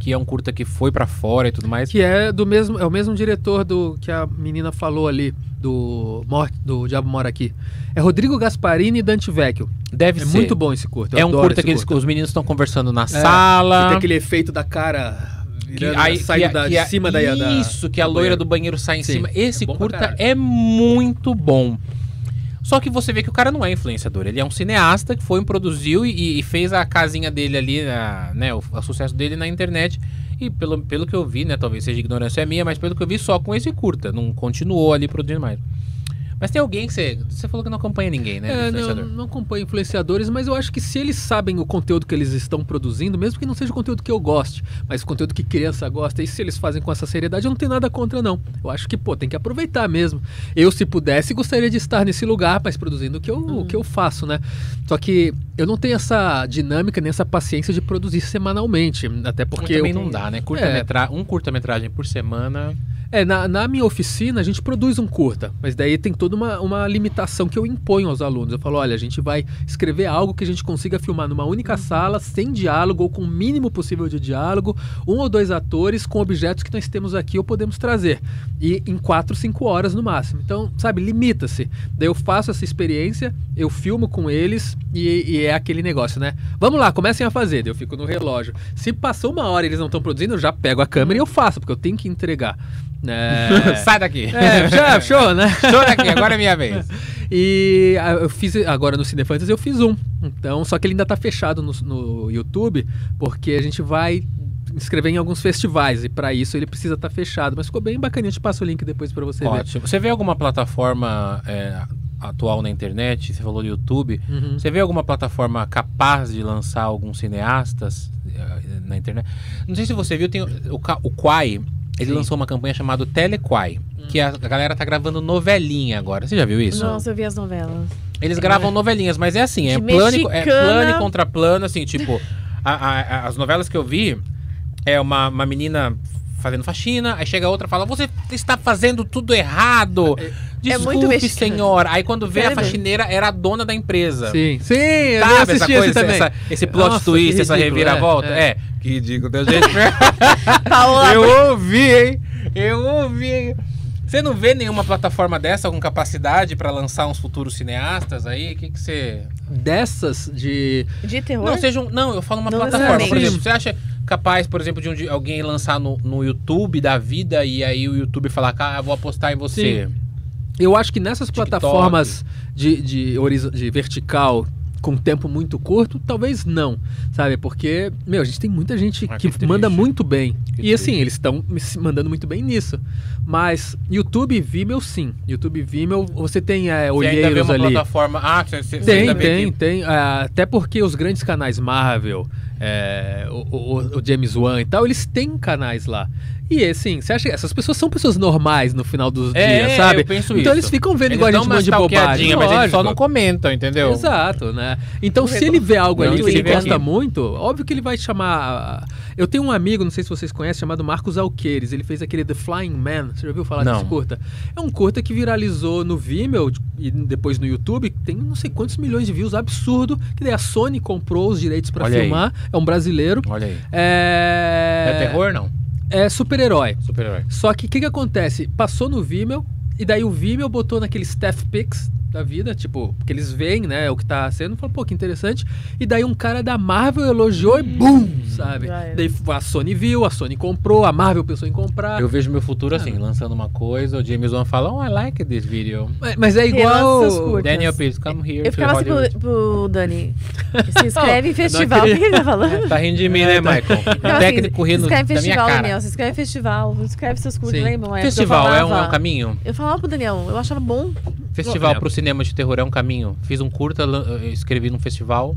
que é um curta que foi pra fora e tudo mais. Que é do mesmo, é o mesmo diretor do que a menina falou ali, do, Mor- do Diabo Mora Aqui. É Rodrigo Gasparini e Dante Vecchio. Deve É ser. muito bom esse curto. eu É um curta esse que eles- curta. os meninos estão conversando na É, sala. que tem aquele efeito da cara virando, aí- saindo a- da, a- de cima da, da Isso, que a loira do banheiro sai em Sim, cima. Esse é bom pra curta é muito bom. Só que você vê que o cara não é influenciador. Ele é um cineasta que foi, produziu e, e fez a casinha dele ali, a- né? O, o sucesso dele na internet. E pelo, pelo que eu vi, né? Talvez seja ignorância minha, mas pelo que eu vi, só com esse curta. Não continuou ali produzindo mais. Mas tem alguém que você. Você falou que não acompanha ninguém, né? É, não, não acompanho influenciadores, mas eu acho que se eles sabem o conteúdo que eles estão produzindo, mesmo que não seja o conteúdo que eu goste, mas o conteúdo que criança gosta, e se eles fazem com essa seriedade, eu não tenho nada contra, não. Eu acho que, pô, tem que aproveitar mesmo. Eu, se pudesse, gostaria de estar nesse lugar, mas produzindo o que eu, o que eu faço, né? Só que eu não tenho essa dinâmica nem essa paciência de produzir semanalmente. Até Porque também eu- não dá, né? Curta-metra... Um curta-metragem por semana. É, na, na minha oficina a gente produz um curta, mas daí tem toda uma, uma limitação que eu imponho aos alunos. Eu falo, olha, a gente vai escrever algo que a gente consiga filmar numa única sala, sem diálogo ou com o mínimo possível de diálogo, um ou dois atores com objetos que nós temos aqui ou podemos trazer. E em quatro, cinco horas no máximo. Então, sabe, limita-se. Daí eu faço essa experiência, eu filmo com eles e, e é aquele negócio, né? Vamos lá, comecem a fazer. Daí eu fico no relógio. Se passou uma hora e eles não estão produzindo, eu já pego a câmera e eu faço, porque eu tenho que entregar. É, Sai daqui. é, já, show, né? Show daqui, agora é minha vez. E ah, eu fiz agora no Cinefantas eu fiz um. Então, só que ele ainda tá fechado no, no YouTube, porque a gente vai inscrever em alguns festivais e para isso ele precisa estar fechado. Mas ficou bem bacaninha, eu te passo o link depois para você ver. Ótimo. Você vê alguma plataforma é, atual na internet? Você falou do YouTube. Uhum. Você vê alguma plataforma capaz de lançar alguns cineastas eh, na internet? Não sei se você viu, tem o, o Quai, ele Sim. lançou uma campanha chamada Telequai, que a, galera tá gravando novelinha agora. Você já viu isso? Nossa, eu vi as novelas. Eles gravam novelinhas, mas é assim, é De plano, e- é plano e contra plano, assim, tipo, a- a- a- as novelas que eu vi é uma, uma menina fazendo faxina, aí chega outra e fala, você está fazendo tudo errado. É Desculpe, muito mexicano. senhora. Aí quando vê a faxineira, era a dona da empresa. Sim, sim, eu Sabe essa esse coisa, também. essa- esse plot Nossa, twist, que essa ridículo, reviravolta? é, É, que ridículo. Deus, gente. Paola, eu ouvi, hein? Eu ouvi, hein? Você não vê nenhuma plataforma dessa com capacidade pra lançar uns futuros cineastas aí? O que que você... Dessas de. de terror? Não, seja um, não, eu falo uma Não plataforma, por necessariamente. exemplo. Você acha capaz, por exemplo, de um alguém lançar no, no YouTube da vida e aí o YouTube falar, ah, vou apostar em você? Eu acho que nessas TikTok. plataformas de, de, de vertical com tempo muito curto, talvez não, sabe? Porque, meu, a gente tem muita gente Ah, que, que manda muito bem. Que e assim, triste. eles estão se mandando muito bem nisso. Mas YouTube Vimeo, sim. YouTube Vimeo, você tem é, Você ainda olheiros ali. plataforma... Ah, você, você Tem, tem, tem. Ah, até porque os grandes canais Marvel, é, o, o, o James Wan e tal, eles têm canais lá. E assim, você acha que essas pessoas são pessoas normais no final dos É, dias, sabe? eu penso então isso. eles ficam vendo Eles igual a gente uma monte de bobagem. mas eles só não comentam, entendeu? Exato, né? Então, se ele vê algo Não, ali que ele gosta aqui. muito, óbvio que ele vai chamar. Eu tenho um amigo, não sei se vocês conhecem, chamado Marcos Alqueires. Ele fez aquele The Flying Man. Você já ouviu falar Não. desse curta? É um curta que viralizou no Vimeo e depois no YouTube. Tem não sei quantos milhões de views, absurdo. Que daí a Sony comprou os direitos pra Olha aí. filmar. É um brasileiro. Olha aí. É. É terror, não? É super-herói. Super-herói. Só que o que, que acontece? Passou no Vimeo, e daí o Vimeo botou naquele Staff Picks da vida, tipo, que eles veem, né, o que tá sendo, falou, pô, que interessante. E daí um cara da Marvel elogiou e BUM! Sabe? Já era. Daí a Sony viu, a Sony comprou, a Marvel pensou em comprar. Eu vejo meu futuro Ah. assim, lançando uma coisa, o James Wan fala, oh, I like this video. Mas, mas é igual. Daniel Pierce, come here. Eu ficava assim pro, pro Dani. Se inscreve em festival. O que ele tá falando? Tá rindo de mim, né, Michael? Ficava O técnico assim, rindo se inscreve em festival. Daniel. Se inscreve em festival. Se inscreve seus cursos, lembra? Festival é um, é um caminho? Eu falava pro Daniel, eu achava bom. Festival É. pro cinema de terror é um caminho. Fiz um curta, eh, escrevi num festival.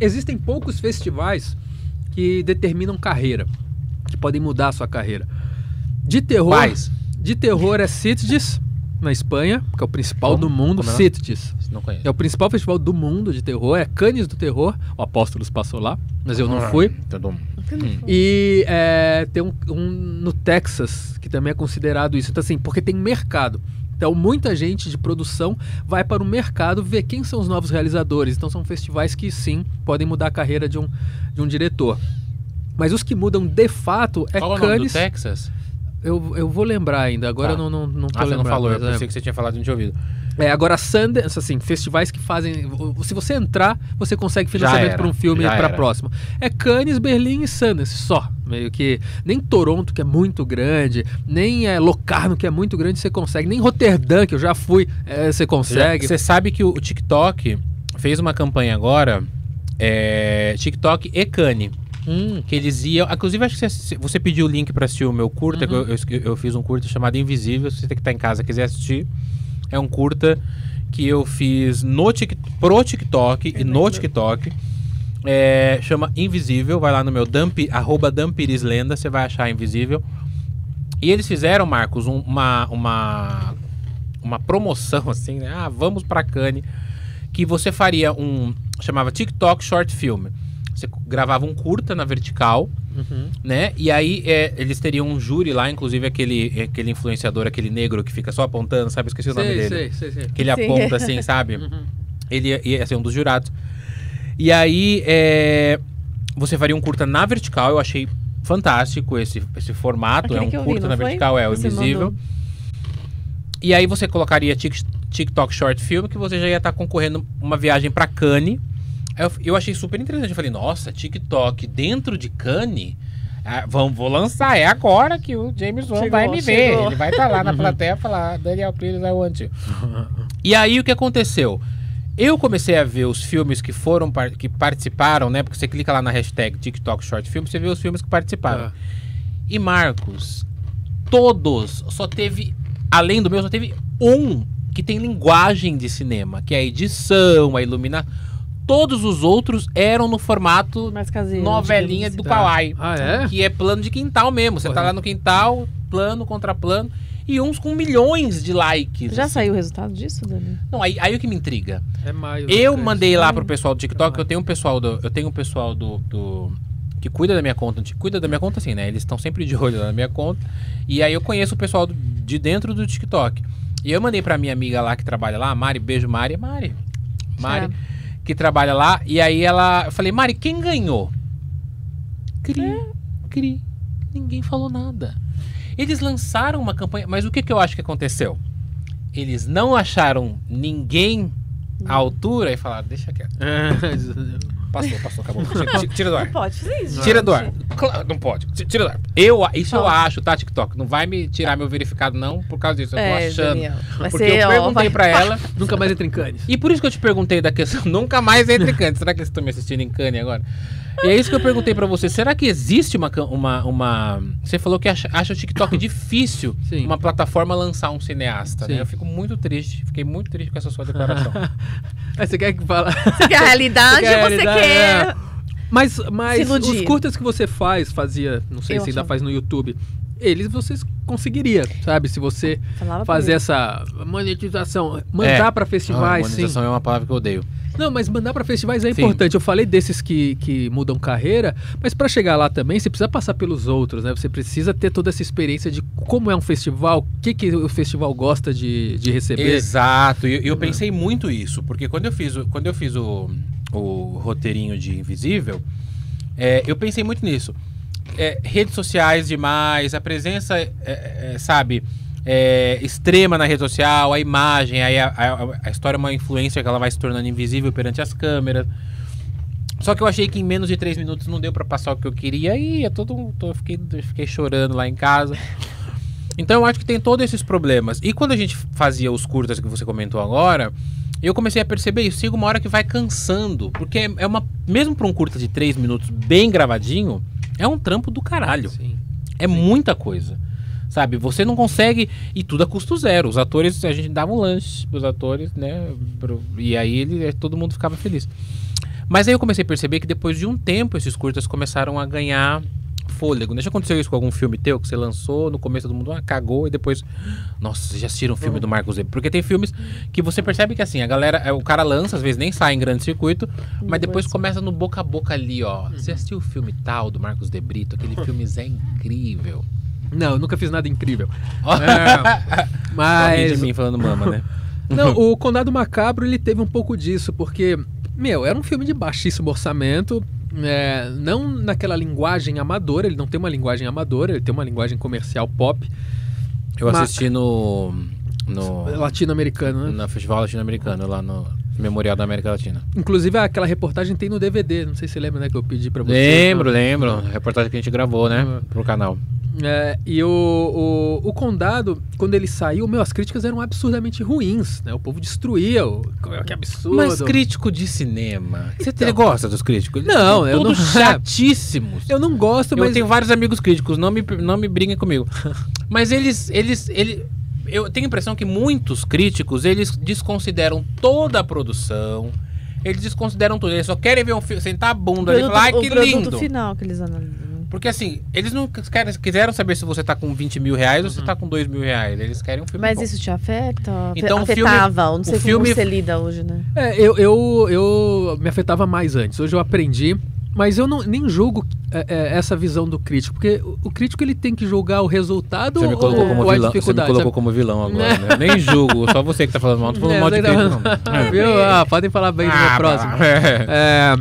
Existem poucos festivais que determinam carreira, que podem mudar a sua carreira. De terror. Quais? De terror é Sitges, na Espanha, que é o principal Como? do mundo. Como é? Sitges. Não conheço. É o principal festival do mundo de terror, é Cannes do Terror. O Apóstolos passou lá, mas eu não Ah, fui. Todo mundo. E é, tem um, um no Texas, que também é considerado isso. Então, assim, porque tem mercado. Então, muita gente de produção vai para o mercado ver quem são os novos realizadores. Então, são festivais que, sim, podem mudar a carreira de um, de um diretor. Mas os que mudam de fato é Qual é o nome do Cannes. Texas? Eu, eu vou lembrar ainda, agora Tá. eu não, não, não tô Ah, você não lembrando, falou, eu é. pensei que você tinha falado e não tinha ouvido. É, agora Sundance, assim, festivais que fazem. Se você entrar, você consegue financiamento para um filme para era. próximo. É Cannes, Berlim e Sundance só. Meio que. Nem Toronto, que é muito grande, nem é Locarno, que é muito grande, você consegue. Nem Roterdã, que eu já fui, é, você consegue. Você sabe que o TikTok fez uma campanha agora, é, TikTok e Cane. Hum, Que eles iam. Inclusive, acho que você, você pediu o link pra assistir o meu curta. Uhum. Eu, eu eu fiz um curta chamado Invisível. Se você que tá em casa quiser assistir, é um curta que eu fiz no Tik- pro TikTok e no TikTok. É, chama Invisível. Vai lá no meu dump, arroba Dampirislenda, você vai achar Invisível. E eles fizeram, Marcos, um- uma, uma, uma promoção assim, né? Ah, vamos pra Cannes. Que você faria um. chamava TikTok Short Film. Você gravava um curta na vertical, uhum. né? E aí é, eles teriam um júri lá, inclusive aquele, aquele influenciador, aquele negro que fica só apontando, sabe? Esqueci o nome Sei, dele. sei, sei, sei. Que ele Sim. aponta assim, sabe? Uhum. Ele ia, ia ser um dos jurados. E aí, é, você faria um curta na vertical, eu achei fantástico esse, esse formato. Aquele é um vi, curta não na foi? vertical, é o Você invisível. mandou. E aí você colocaria Tik- TikTok Short Film, que você já ia estar concorrendo uma viagem pra Cannes. Eu, eu achei super interessante. Eu falei, nossa, TikTok dentro de Cannes? Ah, vamos, vou lançar, é agora que o James Wan vai me ver. chegou. Ele vai estar lá na plateia e falar, Daniel Pires, I want you. E aí o que aconteceu? Eu comecei a ver os filmes que foram par- que participaram, né? Porque você clica lá na hashtag TikTok Short Film, você vê os filmes que participaram. Ah. E Marcos, todos, só teve, além do meu, só teve um que tem linguagem de cinema, que é a edição, a iluminação. Todos os outros eram no formato Mais caseiro. novelinha do Tá. Kawaii. Ah, é? Que é plano de quintal mesmo. Você tá Porra. lá no quintal, plano contra plano. E uns com milhões de likes. Já assim. saiu o resultado disso, Dani? Não, aí, aí o que me intriga. É maio. Eu mandei lá pro pessoal do TikTok, Trabalho. eu tenho um pessoal do. Eu tenho um pessoal do. do- que cuida da minha conta. Cuida da minha conta assim, né? Eles estão sempre de olho na minha conta. E aí eu conheço o pessoal do- de dentro do TikTok. E eu mandei pra minha amiga lá que trabalha lá, Mari, beijo, Mari. Mari. Mari, que trabalha lá. E aí ela. Eu falei, Mari, quem ganhou? Cri. Cri. Ninguém falou nada. Eles lançaram uma campanha. Mas o que, que eu acho que aconteceu? Eles não acharam ninguém à altura e falaram, deixa quieto. É, Passou, passou, acabou. Tira, do ar. Não pode fazer isso. Tira do ar. Claro, não pode. Ti- Tira do ar. Eu, isso eu acho, tá, TikTok? Não vai me tirar meu verificado, não, por causa disso. Eu tô É, achando. Daniel. Vai Porque ser, eu ó, perguntei vai- pra ela. Nunca mais entra em Cannes. E por isso que eu te perguntei da questão. Nunca mais entre Cannes. Será que eles estão me assistindo em Cannes agora? E é isso que eu perguntei pra você. Será que existe uma. uma, uma... Você falou que acha, acha o TikTok difícil Sim. uma plataforma lançar um cineasta, Sim. né? Eu fico muito triste. Fiquei muito triste com essa sua declaração. Aí você quer que fala. Você quer a realidade Você quer a ou você quer. Mas, mas Se iludir. os curtas que você faz, fazia, não sei Eu se ainda faz no YouTube, eles vocês conseguiria, sabe? Se você Falava fazer essa monetização, mandar É. pra Ah, festivais, sim. monetização é uma palavra que eu odeio. Não, mas mandar pra festivais é Sim. importante. Eu falei desses que, que mudam carreira, mas pra chegar lá também, você precisa passar pelos outros, né? Você precisa ter toda essa experiência de como é um festival, o que, que o festival gosta de, de receber. Exato, e eu, eu pensei muito isso, porque quando eu fiz o, quando eu fiz o, o roteirinho de Invisível, é, eu pensei muito nisso. É, redes sociais demais, a presença, é, é, sabe, é, extrema na rede social, a imagem, aí a, a- a história é uma influência que ela vai se tornando invisível perante as câmeras. Só que eu achei que em menos de três minutos não deu pra passar o que eu queria e é todo, um- eu fiquei, eu fiquei chorando lá em casa. Então eu acho que tem todos esses problemas. E quando a gente fazia os curtas que você comentou agora, eu comecei a perceber isso. Chega uma hora que vai cansando. Porque é- é uma. Mesmo pra um curta de três minutos bem gravadinho, é um trampo do caralho. Sim. É muita coisa. Sabe? Você não consegue. E tudo a custo zero. Os atores, a gente dava um lanche pros atores, né? pro- E aí ele, todo mundo ficava feliz. Mas aí eu comecei a perceber que depois de um tempo esses curtas começaram a ganhar fôlego. Deixa acontecer isso com algum filme teu que você lançou, no começo todo mundo ah, cagou e depois. Nossa, vocês já assistiram o filme do Marcos Weber? Porque tem filmes que você percebe que assim, a galera, é, o cara lança, às vezes nem sai em grande circuito, mas depois Depois- começa no boca a boca ali, ó. Você assistiu o filme tal do Marcos De Brito? Aquele filme é incrível. Não, eu nunca fiz nada incrível. É. Mas. de mim falando mama, né? Não, o Condado Macabro ele teve um pouco disso, porque, meu, era um filme de baixíssimo orçamento, é, não naquela linguagem amadora, ele não tem uma linguagem amadora, ele tem uma linguagem comercial pop, Eu Ma- assisti no. no latino-americano, né? no Festival Latino-Americano, lá no Memorial da América Latina. Inclusive aquela reportagem tem no DVD, não sei se você lembra, né, que eu pedi pra você. Lembro, lembro. A reportagem que a gente gravou, né? Ah. Pro canal. É, e o, o, o Condado, quando ele saiu, meu, as críticas eram absurdamente ruins, né? O povo destruía, o, que absurdo. Mas crítico de cinema. Você Então. gosta dos críticos? Eles Não, são eu não- chatíssimos. Eu não gosto, Eu mas... tenho vários amigos críticos, não me, não me briguem comigo. Mas eles, eles, ele, eu tenho a impressão que muitos críticos, eles desconsideram toda a produção, eles desconsideram tudo, eles só querem ver um filme, sentar a bunda ali e falar, que lindo. final que eles analisam. Porque assim, eles não querem, quiseram saber se você tá com 20 mil reais ou se tá com 2 mil reais. Eles querem um filme Mas bom. isso te afeta? Então, o filme- Afetava, ou não sei o como filme- você lida hoje, né? É, eu, eu, eu me afetava mais antes. Hoje eu aprendi, mas eu não, nem julgo é, é, essa visão do crítico, porque o, o crítico ele tem que julgar o resultado Você me ou, colocou ou como a vilão, você me colocou sabe? como vilão agora, né? Nem julgo, só você que tá falando mal, não tô falando É, mal de você crítico, tá- não. Viu? Ah, podem falar bem do Ah, meu próximo. vai lá. É. É,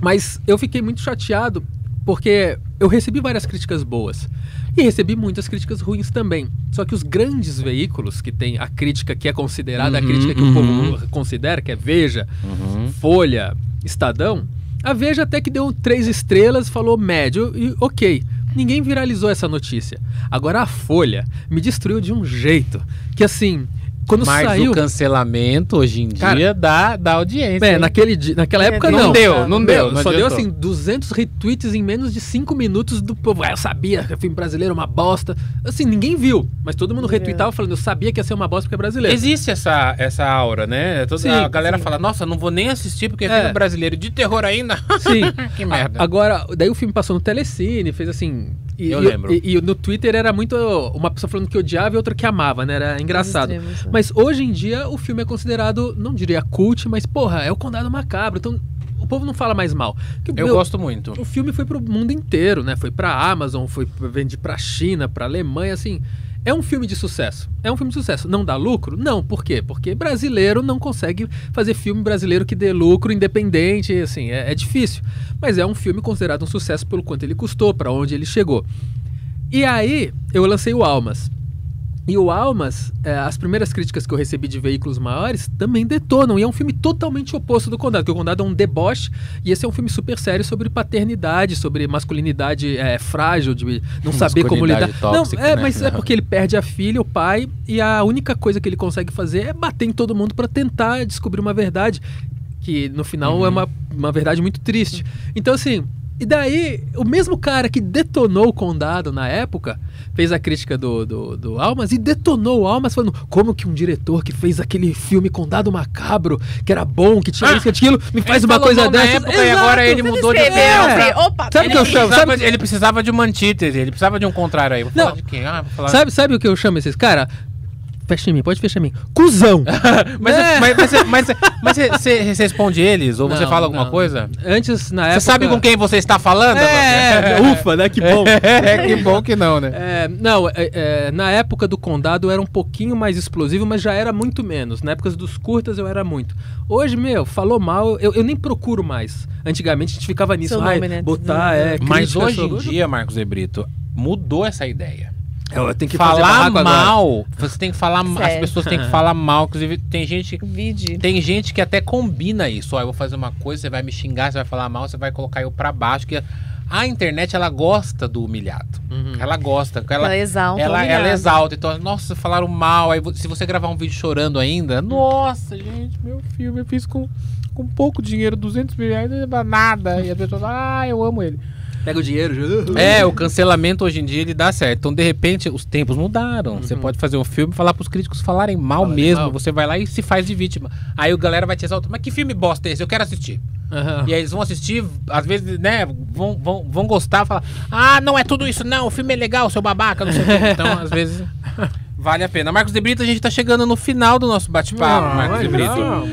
mas eu fiquei muito chateado porque eu recebi várias críticas boas e recebi muitas críticas ruins também. Só que os grandes veículos que tem a crítica que é considerada a Uhum, crítica que uhum. o povo considera, que é Veja, Uhum. Folha, Estadão, a Veja até que deu três estrelas, falou médio e ok. Ninguém viralizou essa notícia. Agora a Folha me destruiu de um jeito que assim, quando Mas saiu, o cancelamento hoje em Cara, dia dá, dá audiência. é, hein? naquele, naquela É, época não não. deu, não deu, não só deu adiantou. assim 200 retweets em menos de 5 minutos do povo. Ah, eu sabia que o filme brasileiro é uma bosta. Assim, ninguém viu, mas todo mundo Não viu. retweetava falando, eu sabia que ia ser uma bosta porque é brasileiro. Existe essa, essa aura, né? Toda, Sim, a galera sim. fala, nossa, não vou nem assistir porque é É. filme brasileiro de terror ainda. Sim. que merda. Agora, daí o filme passou no Telecine, fez assim. E, Eu lembro. E, e no Twitter era muito. Uma pessoa falando que odiava e outra que amava, né? Era engraçado. Né? Mas hoje em dia o filme é considerado, não diria cult, mas porra, é o Condado Macabro. Então o povo não fala mais mal. Que, Eu meu, gosto muito. O filme foi pro mundo inteiro, né? Foi pra Amazon, foi vende pra China, pra Alemanha, assim. É um filme de sucesso. É um filme de sucesso. Não dá lucro? Não. Por quê? Porque brasileiro não consegue fazer filme brasileiro que dê lucro independente, assim, é, é difícil. Mas é um filme considerado um sucesso pelo quanto ele custou, pra onde ele chegou. E aí, eu lancei o Almas. E o Almas, é, as primeiras críticas que eu recebi de veículos maiores também detonam. E é um filme totalmente oposto do Condado, porque o Condado é um deboche e esse é um filme super sério sobre paternidade, sobre masculinidade é, frágil, de não saber como lidar. Tóxica, não, é, né? mas é porque ele perde a filha, o pai, e a única coisa que ele consegue fazer é bater em todo mundo para tentar descobrir uma verdade que no final Uhum. é uma, uma verdade muito triste. Então, assim, E daí, o mesmo cara que detonou o Condado na época, fez a crítica do, do, do Almas e detonou o Almas, falando como que um diretor que fez aquele filme Condado Macabro, que era bom, que tinha Ah, isso, que aquilo, me faz Ele uma coisa dessa. época e agora ele mudou de escreveu, opinião. É. Opa, Sabe o que eu chamo? Precisava- Sabe- ele precisava de uma antítese, ele precisava de um contrário aí. Vou Não. falar de quem? Ah, vou falar... Sabe, sabe o que eu chamo esses cara? Fecha em mim, pode fechar em mim. Cusão! Mas, É. mas, mas, mas, mas você, você- você responde eles ou você Não, fala alguma não. coisa? Antes, na Você época. sabe com quem você está falando? É, Amanda? ufa, né? Que bom. É, que bom que não, né? É, não, é, é, na época do Condado eu era um pouquinho mais explosivo, mas já era muito menos. Na época dos curtas eu era muito. Hoje, meu, falou mal, eu, eu nem procuro mais. Antigamente a gente ficava nisso, Seu ai, nome, né? botar, é, Mas crítica hoje em dia, Marcos Ebrito, mudou essa ideia. Eu, tenho que fazer falar barraco agora. mal, você tem que falar mal, as pessoas têm que falar mal, inclusive tem gente Vide. tem gente que até combina isso. Ó, eu vou fazer uma coisa, você vai me xingar, você vai falar mal, você vai colocar eu pra baixo, que a internet ela gosta do humilhado. Uhum. Ela gosta, ela Ela exalta ela, ela exalta. Então, nossa, falaram mal. Aí, se você gravar um vídeo chorando ainda, nossa, gente, meu filme eu fiz com, com pouco dinheiro, 200 mil reais, não nada. E a pessoa fala, ah, eu amo ele. Pega o dinheiro. já. É, o cancelamento hoje em dia ele dá certo. Então, de repente, os tempos mudaram. Você pode fazer um filme e falar pros críticos falarem mal Falarem mesmo. mal. Você vai lá e se faz de vítima. Aí o galera vai te exaltar. Mas que filme bosta é esse? Eu quero assistir. Aham. E aí eles vão assistir, às vezes, né, vão, vão, vão gostar, falar, ah, não é tudo isso, não, o filme é legal, seu babaca, não sei o quê. Então, às vezes, vale a pena. Marcos de Brito, a gente tá chegando no final do nosso bate-papo, Marcos de Brito. só.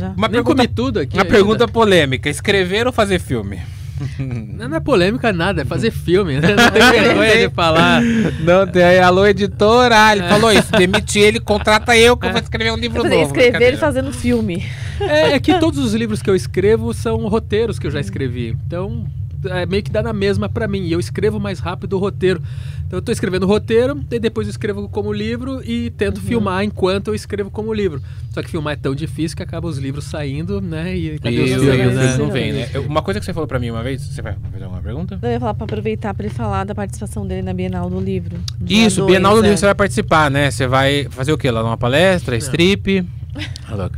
Já. Uma Nem pergunta, tudo aqui. uma ainda. pergunta polêmica, escrever ou fazer filme? Não, não é polêmica nada, é fazer filme. Né? Não tem vergonha de falar. Não, tem aí, alô, editora, ah, ele falou isso, demite ele, contrata eu que eu vou escrever um livro novo. escrever e fazendo filme. É, é que todos os livros que eu escrevo são roteiros que eu já escrevi. Então, é meio que dá na mesma pra mim. E eu escrevo mais rápido o roteiro. Então, eu tô escrevendo o roteiro, e depois eu escrevo como livro e tento filmar enquanto eu escrevo como livro. Só que filmar é tão difícil que acaba os livros saindo, né? E cadê E os filmes, filme né? não vem, né? Eu- Uma coisa que você falou pra mim uma vez, você vai fazer alguma pergunta? Eu ia falar pra aproveitar pra ele falar da participação dele na Bienal do Livro. Isso, dois, Bienal do é. Livro você vai participar, né? Você vai fazer o quê? Lá numa palestra, strip? Ah, louca.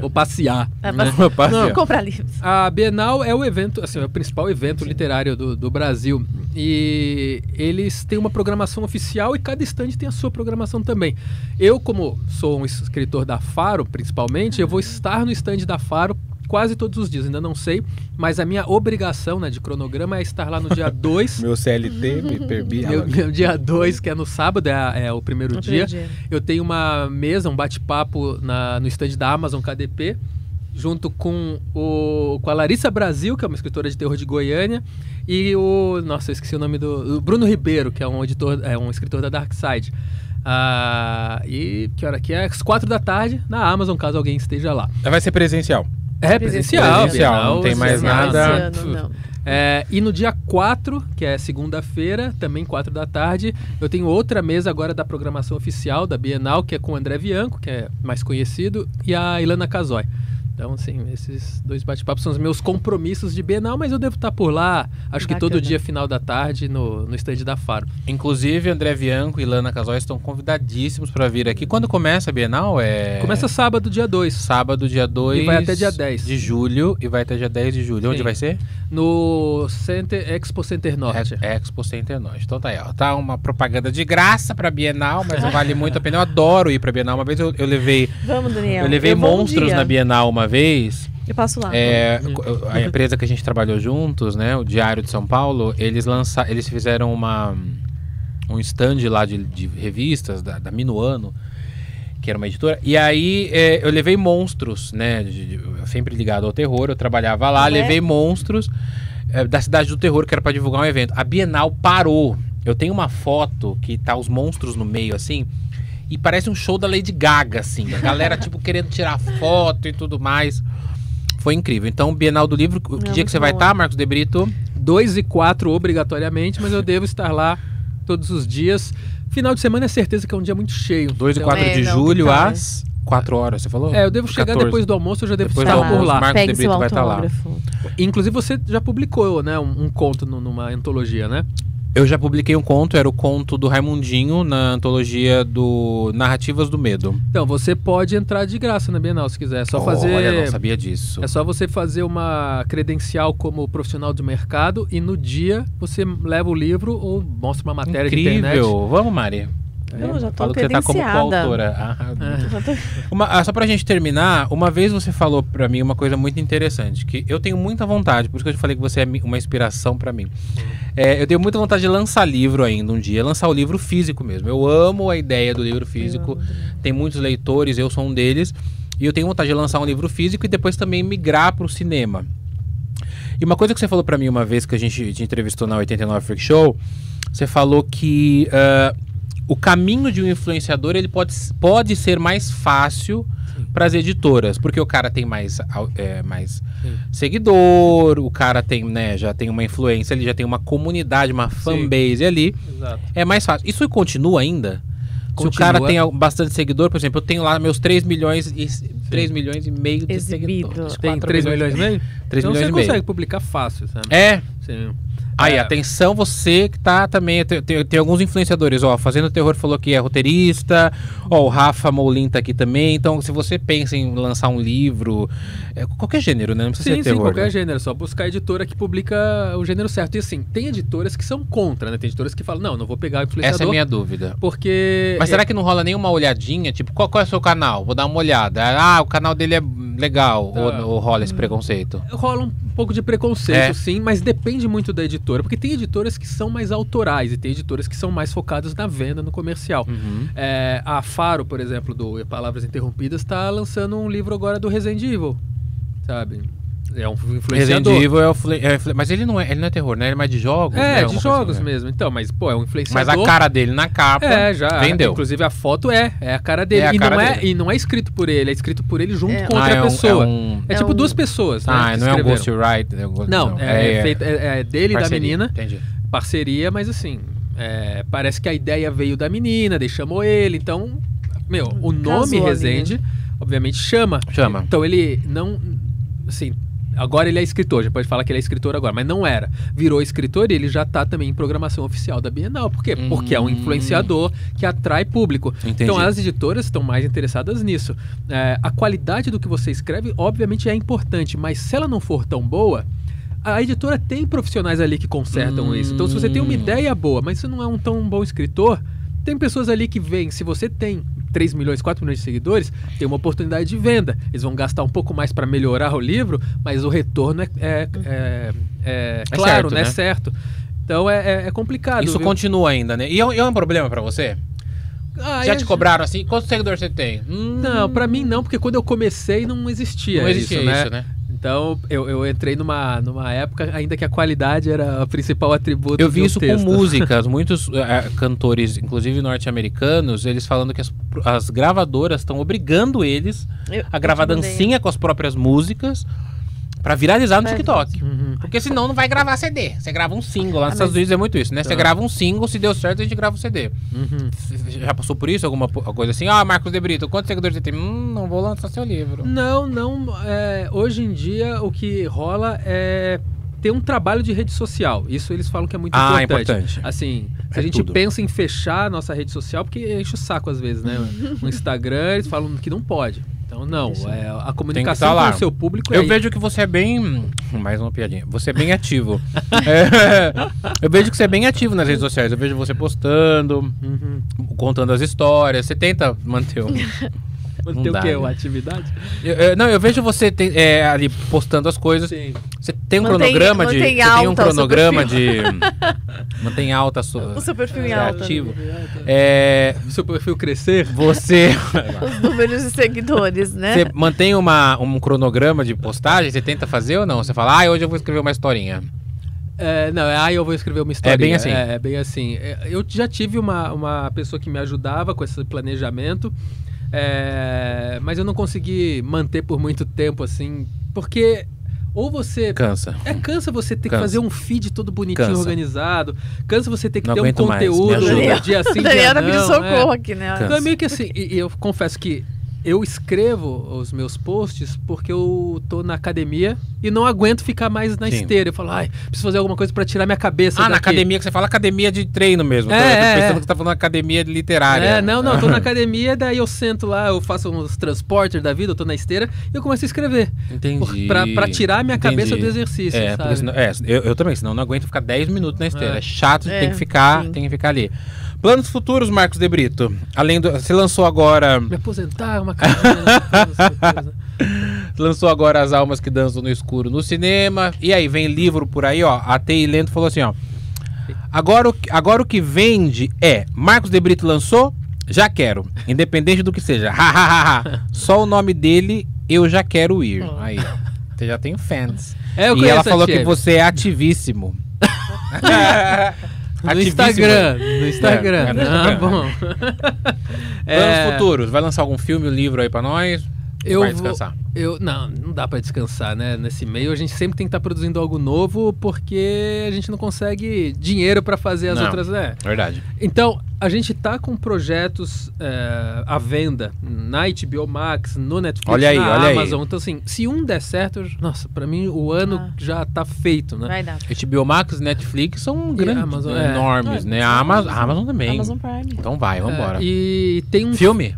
Vou passear. É, né? pra- Passear. Comprar livros. A Bienal é o evento, assim, é o principal evento literário do, do Brasil. E eles têm uma programação oficial e cada estande tem a sua programação também. Eu, como sou um escritor da Faro, principalmente, eu vou estar no estande da Faro quase todos os dias, ainda não sei, mas a minha obrigação né, de cronograma é estar lá no dia 2. Meu CLT me perbi. Meu, meu dia 2, que é no sábado, é, a- é o primeiro dia. dia. Eu tenho uma mesa, um bate-papo no stand da Amazon KDP, junto com, o, com a Larissa Brasil, que é uma escritora de terror de Goiânia, e o. Nossa, eu esqueci o nome do. o Bruno Ribeiro, que é um editor, é um escritor da Dark Side. Ah, e que hora que é? Às quatro da tarde, na Amazon, caso alguém esteja lá. Vai ser presencial. É presencial, Presencial, Bienal, não tem mais nada. Ano. É, e no dia 4, que é segunda-feira, também 4 da tarde, eu tenho outra mesa agora da programação oficial da Bienal, que é com o André Bianco, que é mais conhecido, e a Ilana Casoy. Então, assim, esses dois bate-papos são os meus compromissos de Bienal, mas eu devo estar por lá, acho que todo Bacana. dia, final da tarde, no, no stand da Faro. Inclusive, André Bianco e Lana Casói estão convidadíssimos para vir aqui. Quando começa a Bienal? É... Começa sábado, dia 2, sábado, dia 2 E vai até dia 10. de julho e vai até dia 10 de julho. Onde Sim. vai ser? no Center, Expo Center Norte. É- Expo Center Norte. Então tá aí, ó. Tá uma propaganda de graça pra Bienal, mas vale muito a pena. Eu adoro ir pra Bienal. Uma vez eu, eu levei, Vamos, Daniel. eu levei um monstros dia. na Bienal uma vez. Eu passo lá. É, a empresa que a gente trabalhou juntos, né, o Diário de São Paulo, eles lançaram, eles fizeram uma um stand lá de, de revistas da, da Minuano, que era uma editora. E aí é, eu levei monstros, né, de- de- sempre ligado ao terror. Eu trabalhava lá, é? levei monstros é, da cidade do terror que era para divulgar um evento. A Bienal parou. Eu tenho uma foto que tá os monstros no meio assim. E parece um show da Lady Gaga, assim. A galera, tipo, querendo tirar foto e tudo mais. Foi incrível. Então, Bienal do Livro, que Não, dia que você vai bom. estar, Marcos de Brito? 2 e 4 obrigatoriamente, mas eu devo estar lá todos os dias. Final de semana é certeza que é um dia muito cheio. 2 e Então, 4 É, de não, julho às 4 horas, você falou? É, eu devo chegar 14. depois do almoço, eu já devo Depois estar almoço, por lá. Marcos Pegue de seu Brito vai estar lá. autógrafo. Inclusive você já publicou, né, um, um conto no- numa antologia, né? Eu já publiquei um conto, era o conto do Raimundinho na antologia do Narrativas do Medo. Então, você pode entrar de graça na Bienal se quiser. É só fazer. Olha, não sabia disso. É só você fazer uma credencial como profissional de mercado e no dia você leva o livro ou mostra uma matéria Incrível. de internet. Vamos, Mari. Eu já tô que você tá como coautora. Ah, É. Já tô- Uma, ah, só pra gente terminar, uma vez você falou pra mim uma coisa muito interessante, que eu tenho muita vontade, por isso que eu te falei que você é uma inspiração pra mim. É, eu tenho muita vontade de lançar livro ainda um dia, lançar o livro físico mesmo. Eu amo a ideia do livro físico, tem muitos leitores, eu sou um deles, e eu tenho vontade de lançar um livro físico e depois também migrar pro cinema. E uma coisa que você falou pra mim uma vez que a gente te entrevistou na 89 Freak Show, você falou que ah, o caminho de um influenciador ele pode, pode ser mais fácil para as editoras, porque o cara tem mais, é, mais Sim. seguidor, o cara tem, né, já tem uma influência, ele já tem uma comunidade, uma fanbase ali, Exato. é mais fácil. Isso continua ainda? Se o Continua. cara tem bastante seguidor, por exemplo, eu tenho lá meus 3 milhões e 3 milhões e meio de Exibido. seguidores. Tem 4 3 milhões e meio? 3 então milhões você e meio. consegue publicar fácil, sabe? É, Sim. Aí, É. atenção, você que tá também. Tem, tem- tem alguns influenciadores, ó. Fazendo Terror falou que é roteirista. Ó, o Rafa Molin tá aqui também. Então, se você pensa em lançar um livro, é, qualquer gênero, né? Não precisa Sim, ser sim, terror. qualquer né? gênero. É só buscar a editora que publica o gênero certo. E assim, tem editoras que são contra, né? Tem editoras que falam, não, não vou pegar o influenciador. Essa é a minha dúvida. Porque. Mas será que não rola nenhuma olhadinha? Tipo, qual, qual é o seu canal? Vou dar uma olhada. Ah, o canal dele é legal. Tá. Ou, ou rola esse preconceito? rola um pouco de preconceito, É. sim, mas depende muito da editora. Porque tem editoras que são mais autorais e tem editoras que são mais focadas na venda, no comercial. Uhum. É, a Faro, por exemplo, do Palavras Interrompidas, está lançando um livro agora do Resident Evil, sabe? É um Resident influenciador. Evil é o. é mas ele não é, ele não é terror, né? Ele é mais de jogos. né? É, de Alguma coisa jogos assim, né? mesmo. Então, mas, pô, é um Mas influenciador. a cara dele na capa É, já. vendeu. Inclusive a foto é, é a cara dele. É a e, cara não é, dele. e não é escrito por ele, é escrito por ele junto É. com Ah, outra é um- pessoa. É, um- É, É tipo um- duas pessoas. né, Ah, não é um escreveram. ghostwriter. Não, é, é feito- é- é dele e da menina. Entendi. Parceria, mas assim, é, parece que a ideia veio da menina, daí chamou ele. Então, meu, o nome né? Resende, obviamente, chama. Chama. Então ele não. Assim, agora ele é escritor, já pode falar que ele é escritor agora, mas não era. Virou escritor e ele já tá também em programação oficial da Bienal. Por quê? Porque é um Hum. influenciador que atrai público. Entendi. Então as editoras estão mais interessadas nisso. É, a qualidade do que você escreve, obviamente, é importante, mas se ela não for tão boa. A editora tem profissionais ali que consertam Hum. isso. Então, se você tem uma ideia boa, mas você não é um tão bom escritor, tem pessoas ali que veem. Se você tem 3 milhões, 4 milhões de seguidores, tem uma oportunidade de venda. Eles vão gastar um pouco mais para melhorar o livro, mas o retorno é, é, é- é É claro, certo, né? né? Certo. Então é, é- é complicado. Isso viu? continua ainda, né? E é, um- é um problema pra você? Ah, Já é- te cobraram assim? Quantos seguidores você tem? Hum, Não, pra mim não, porque quando eu comecei não existia, não existia isso, isso, né? Então eu, eu entrei numa, numa época ainda que a qualidade era o principal atributo Eu vi isso texto. com músicas. Muitos eh, cantores, inclusive norte-americanos, eles falando que as, as gravadoras estão obrigando eles Eu- a gravar dancinha com as próprias músicas pra viralizar no TikTok. Uhum. Porque senão não vai gravar CD. Você grava um single. Lá nos Ah, Estados mas- Unidos é muito isso, né? Você Tá. grava um single, se deu certo, a gente grava o CD. Uhum. Já passou por isso? Alguma coisa assim? Ah, Marcos De Brito, quantos seguidores você tem? Hum, não vou lançar seu livro. Não, não. é, hoje em dia o que rola é ter um trabalho de rede social. Isso eles falam que é muito Ah, importante. importante. Assim, se É a gente tudo. pensa em fechar a nossa rede social, porque enche o saco às vezes, né? o Instagram, eles falam que não pode. Então, não. É, a comunicação tá com o seu público Eu é vejo que você é bem. Mais uma piadinha. Você é bem ativo. É, eu vejo que você é bem ativo nas redes sociais. Eu vejo você postando, Uhum. contando as histórias. Você tenta manter o. Não Tem o dá, quê? né? Uma atividade? Eu- eu- não, eu vejo você te- é, ali postando as coisas. Sim. Você tem um Mantém- cronograma de. mantém Você tem um alta o cronograma de. Mantém alta a sua. O seu perfil em é alta. ativo. É, O seu perfil crescer? você. Os números de seguidores, né? Você mantém uma, um cronograma de postagem? Você tenta fazer ou não? Você fala, ah, hoje eu vou escrever uma historinha. É, não, é, ah, eu vou escrever uma história. É bem assim. É, é bem assim. É, Eu já tive uma, uma pessoa que me ajudava com esse planejamento, é, mas eu não consegui manter por muito tempo, assim, porque ou você... Cansa. É, cansa você ter que Cansa. fazer um feed todo bonitinho, Cansa. organizado. Cansa você ter que Não ter um mais, conteúdo ajuda. dia sim, dia Daniela pediu não. socorro é. aqui, né? Cansa. Então é meio que assim, e, e eu confesso que eu escrevo os meus posts porque eu tô na academia e não aguento ficar mais na Sim. esteira. Eu falo, ai, preciso fazer alguma coisa pra tirar minha cabeça Ah, na daqui. academia que você fala academia de treino mesmo. É, eu tô é, pensando é. que você tá falando academia literária. É, não, não, eu tô na academia, daí eu sento lá, eu faço uns transportes da vida, eu tô na esteira e eu começo a escrever. Entendi. Pra, pra tirar minha cabeça Entendi. do exercício, É, senão, é, eu, eu também, senão eu não aguento ficar 10 minutos na esteira. É, É. chato, É, tem que ficar, sim. tem que ficar ali. Planos futuros, Marcos de Brito. Além do, você lançou agora, Me aposentar é uma carreira, certeza. lançou agora as almas que dançam no escuro no cinema. E aí vem livro por aí, ó. A Tei Lento falou assim, ó. Agora o, que- agora o que vende é Marcos de Brito lançou, já quero, independente do que seja. Só o nome dele eu já quero ir. Aí, você já tem fans. É, eu e ela falou que você é ativíssimo. No. Instagram, no Instagram. É, no ah, Instagram. bom. Planos É, futuros. Vai lançar algum filme, um livro aí pra nós? Eu Vai vou- descansar. Eu, não, não dá pra descansar, né? Nesse meio a gente sempre tem que estar produzindo algo novo porque a gente não consegue dinheiro pra fazer as Não. outras, né? Verdade. Então, a gente tá com projetos é, à venda na HBO Max, no Netflix, Olha aí, na olha aí. Amazon. Então, assim, se um der certo, nossa, pra mim o ano Ah. já tá feito, né? Vai dar. HBO Max, Netflix são grandes, Amazon, é. enormes, É, né? A Amazon, a Amazon também. Amazon Prime. Então vai, vambora. É, e tem um Filme?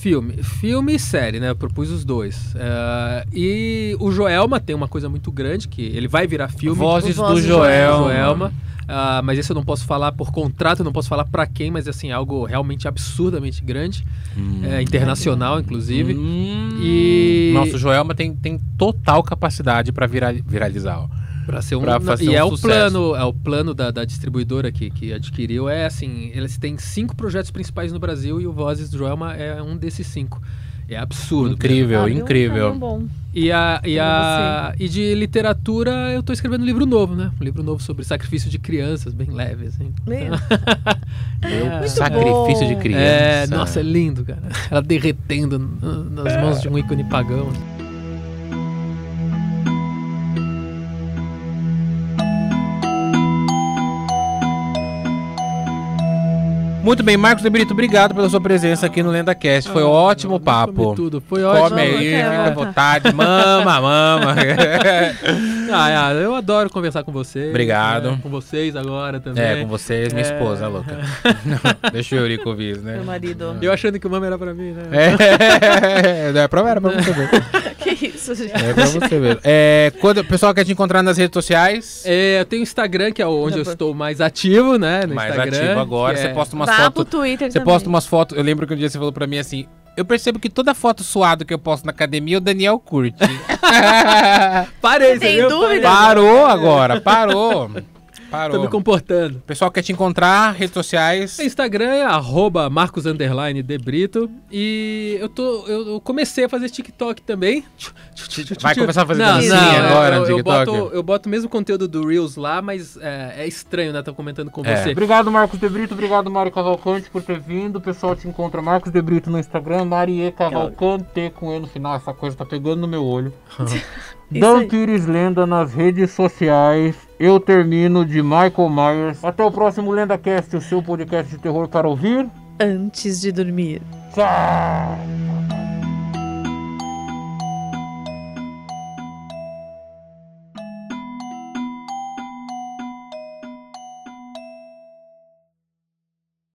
Filme. Filme e série, né? Eu propus os dois. É, e o Joelma tem uma coisa muito grande, que ele vai virar filme. Vozes do Vozes do Joel. Joelma. Ah, mas esse eu não posso falar por contrato, eu não posso falar pra quem, mas assim, algo realmente absurdamente grande. Hum. É, internacional, inclusive. Hum. E- Nossa, o Joelma tem, tem total capacidade pra viral, viralizar. ó. Pra ser um, Pra fazer e um é o sucesso. plano, é o plano da, da distribuidora que, que adquiriu. É assim, eles têm cinco projetos principais no Brasil e o Vozes do Joelma é um desses cinco. É absurdo. Incrível, um incrível. bom. E, a, e, a, e de literatura, eu tô escrevendo um livro novo, né? Um livro novo sobre sacrifício de crianças, bem leve, assim. Meu, É, Sacrifício de bom. criança. é, nossa, é lindo, cara. Ela derretendo nas mãos de um ícone pagão. Muito bem, Marcos de Brito, obrigado pela sua presença aqui no LendaCast. Foi Ah, ótimo o não, papo. Tudo. Foi ótimo. Come aí, fica à vontade. Mama, mama. Ah, ah, eu adoro conversar com vocês. Obrigado. né? Com vocês agora também. é, com vocês, minha É. esposa, louca. Deixa o Eurico ouvir, né? meu marido. Eu achando que o mama era pra mim, né? É, é pra, era pra você ver. Isso, gente? É pra você ver. É, quando o pessoal quer te encontrar nas redes sociais, É, eu tenho o Instagram, que é onde eu estou mais ativo, né? No mais Instagram, ativo agora, que você é- posta umas Vá pro fotos. Twitter Você também. posta umas fotos. Eu lembro que um dia você falou pra mim assim. Eu percebo que toda foto suada que eu posto na academia, o Daniel curte. Parei, Você tem dúvida? parou agora, parou. Parou. Tô me comportando. Pessoal quer te encontrar, redes sociais. Instagram é arroba Marcos Underline de Brito. E eu tô. Eu, eu comecei a fazer TikTok também. Vai começar a fazer não, dancinha não, agora eu, no eu, TikTok? boto, eu boto o mesmo conteúdo do Reels lá, mas é, é estranho, né? Tô comentando com É. você. Obrigado, Marcos de Brito. Obrigado, Mário Cavalcante, por ter vindo. O pessoal te encontra Marcos de Brito no Instagram, Marie Cavalcante com E no final. Essa coisa tá pegando no meu olho. Isso aí. Pires Lenda nas redes sociais. Eu termino de Michael Myers. Até o próximo LendaCast, o seu podcast de terror para ouvir. Antes de dormir. Tchau!